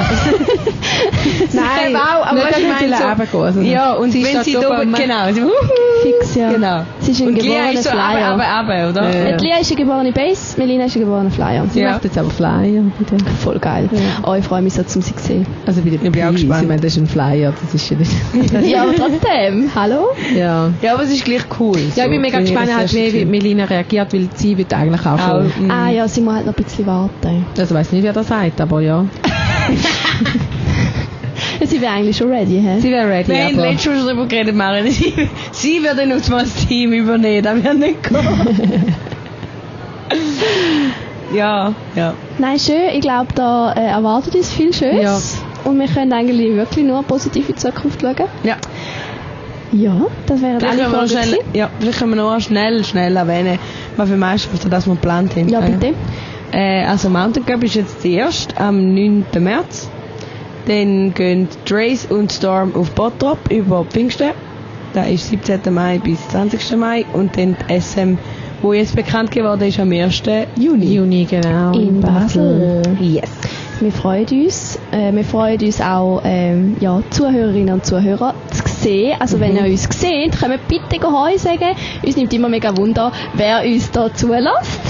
Nein, auch, aber nicht, dass ich sie meine so, runtergehen, also ja, und sie wenn steht sie so da beim- genau, sie, Fix, ja. genau. Sie ist ein und Lia geborener ist so aber, Flyer. aber, aber, oder? Ja. Die Lia ist eine geborene Base, Melina ist ein geborener Flyer. Sie Ja. macht jetzt aber Flyer, bitte. Voll geil. Oh, ich freue mich so, zum sie zu sehen. Also bei der Ich bin auch gespannt. Ich meine, das ist ein Flyer, das ist ja nicht... ja, aber trotzdem. Hallo? ja. Ja, aber es ist gleich cool. Ja, ich bin so, mega gespannt, halt, wie, Melina reagiert, weil sie wird eigentlich auch mm. Ah ja, sie muss halt noch ein bisschen warten. Also ich weiß nicht, wer das sagt, aber ja. Sie wäre eigentlich schon ready, hä? Sie wäre ready, haben aber... letztes Mal schon darüber geredet, Maren. Sie, sie würde uns mal das Team übernehmen, das wird nicht gehen. ja, ja. Nein, schön. Ich glaube, da äh, erwartet uns viel Schönes. Ja. Und wir können eigentlich wirklich nur positiv in die Zukunft schauen. ja. Ja, das wären Vielleicht alle können, wir noch Fragen schnell, gewesen. ja, vielleicht können wir noch schnell, schnell erwähnen, was für Meisterschaften das wir geplant haben. Ja, bitte. Äh, also Mountain Cup ist jetzt die erste am 9. März. Dann gehen Trace und Storm auf Bottrop über Pfingsten. Da ist 17. Mai bis 20. Mai. Und dann die SM, wo jetzt bekannt geworden ist, am 1. Juni. Juni, genau. In Basel. Yes. Wir freuen uns. Äh, wir freuen uns auch, ähm, ja, Zuhörerinnen und Zuhörer zu sehen. Also, wenn ihr uns seht, könnt bitte Heu sagen. Uns nimmt immer mega Wunder, wer uns da zulässt.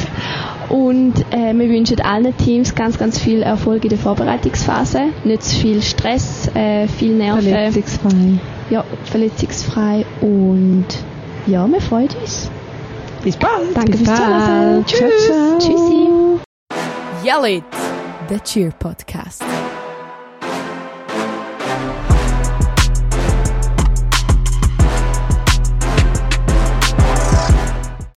Und äh, wir wünschen allen Teams ganz, ganz viel Erfolg in der Vorbereitungsphase. Nicht zu viel Stress, äh, viel Nerven. Verletzungsfrei. Ja, verletzungsfrei. Und ja, wir freuen uns. Bis bald. Danke Bis fürs Zuhören. bald. Ciao, ciao. Tschüssi. Yell it! The Cheer Podcast.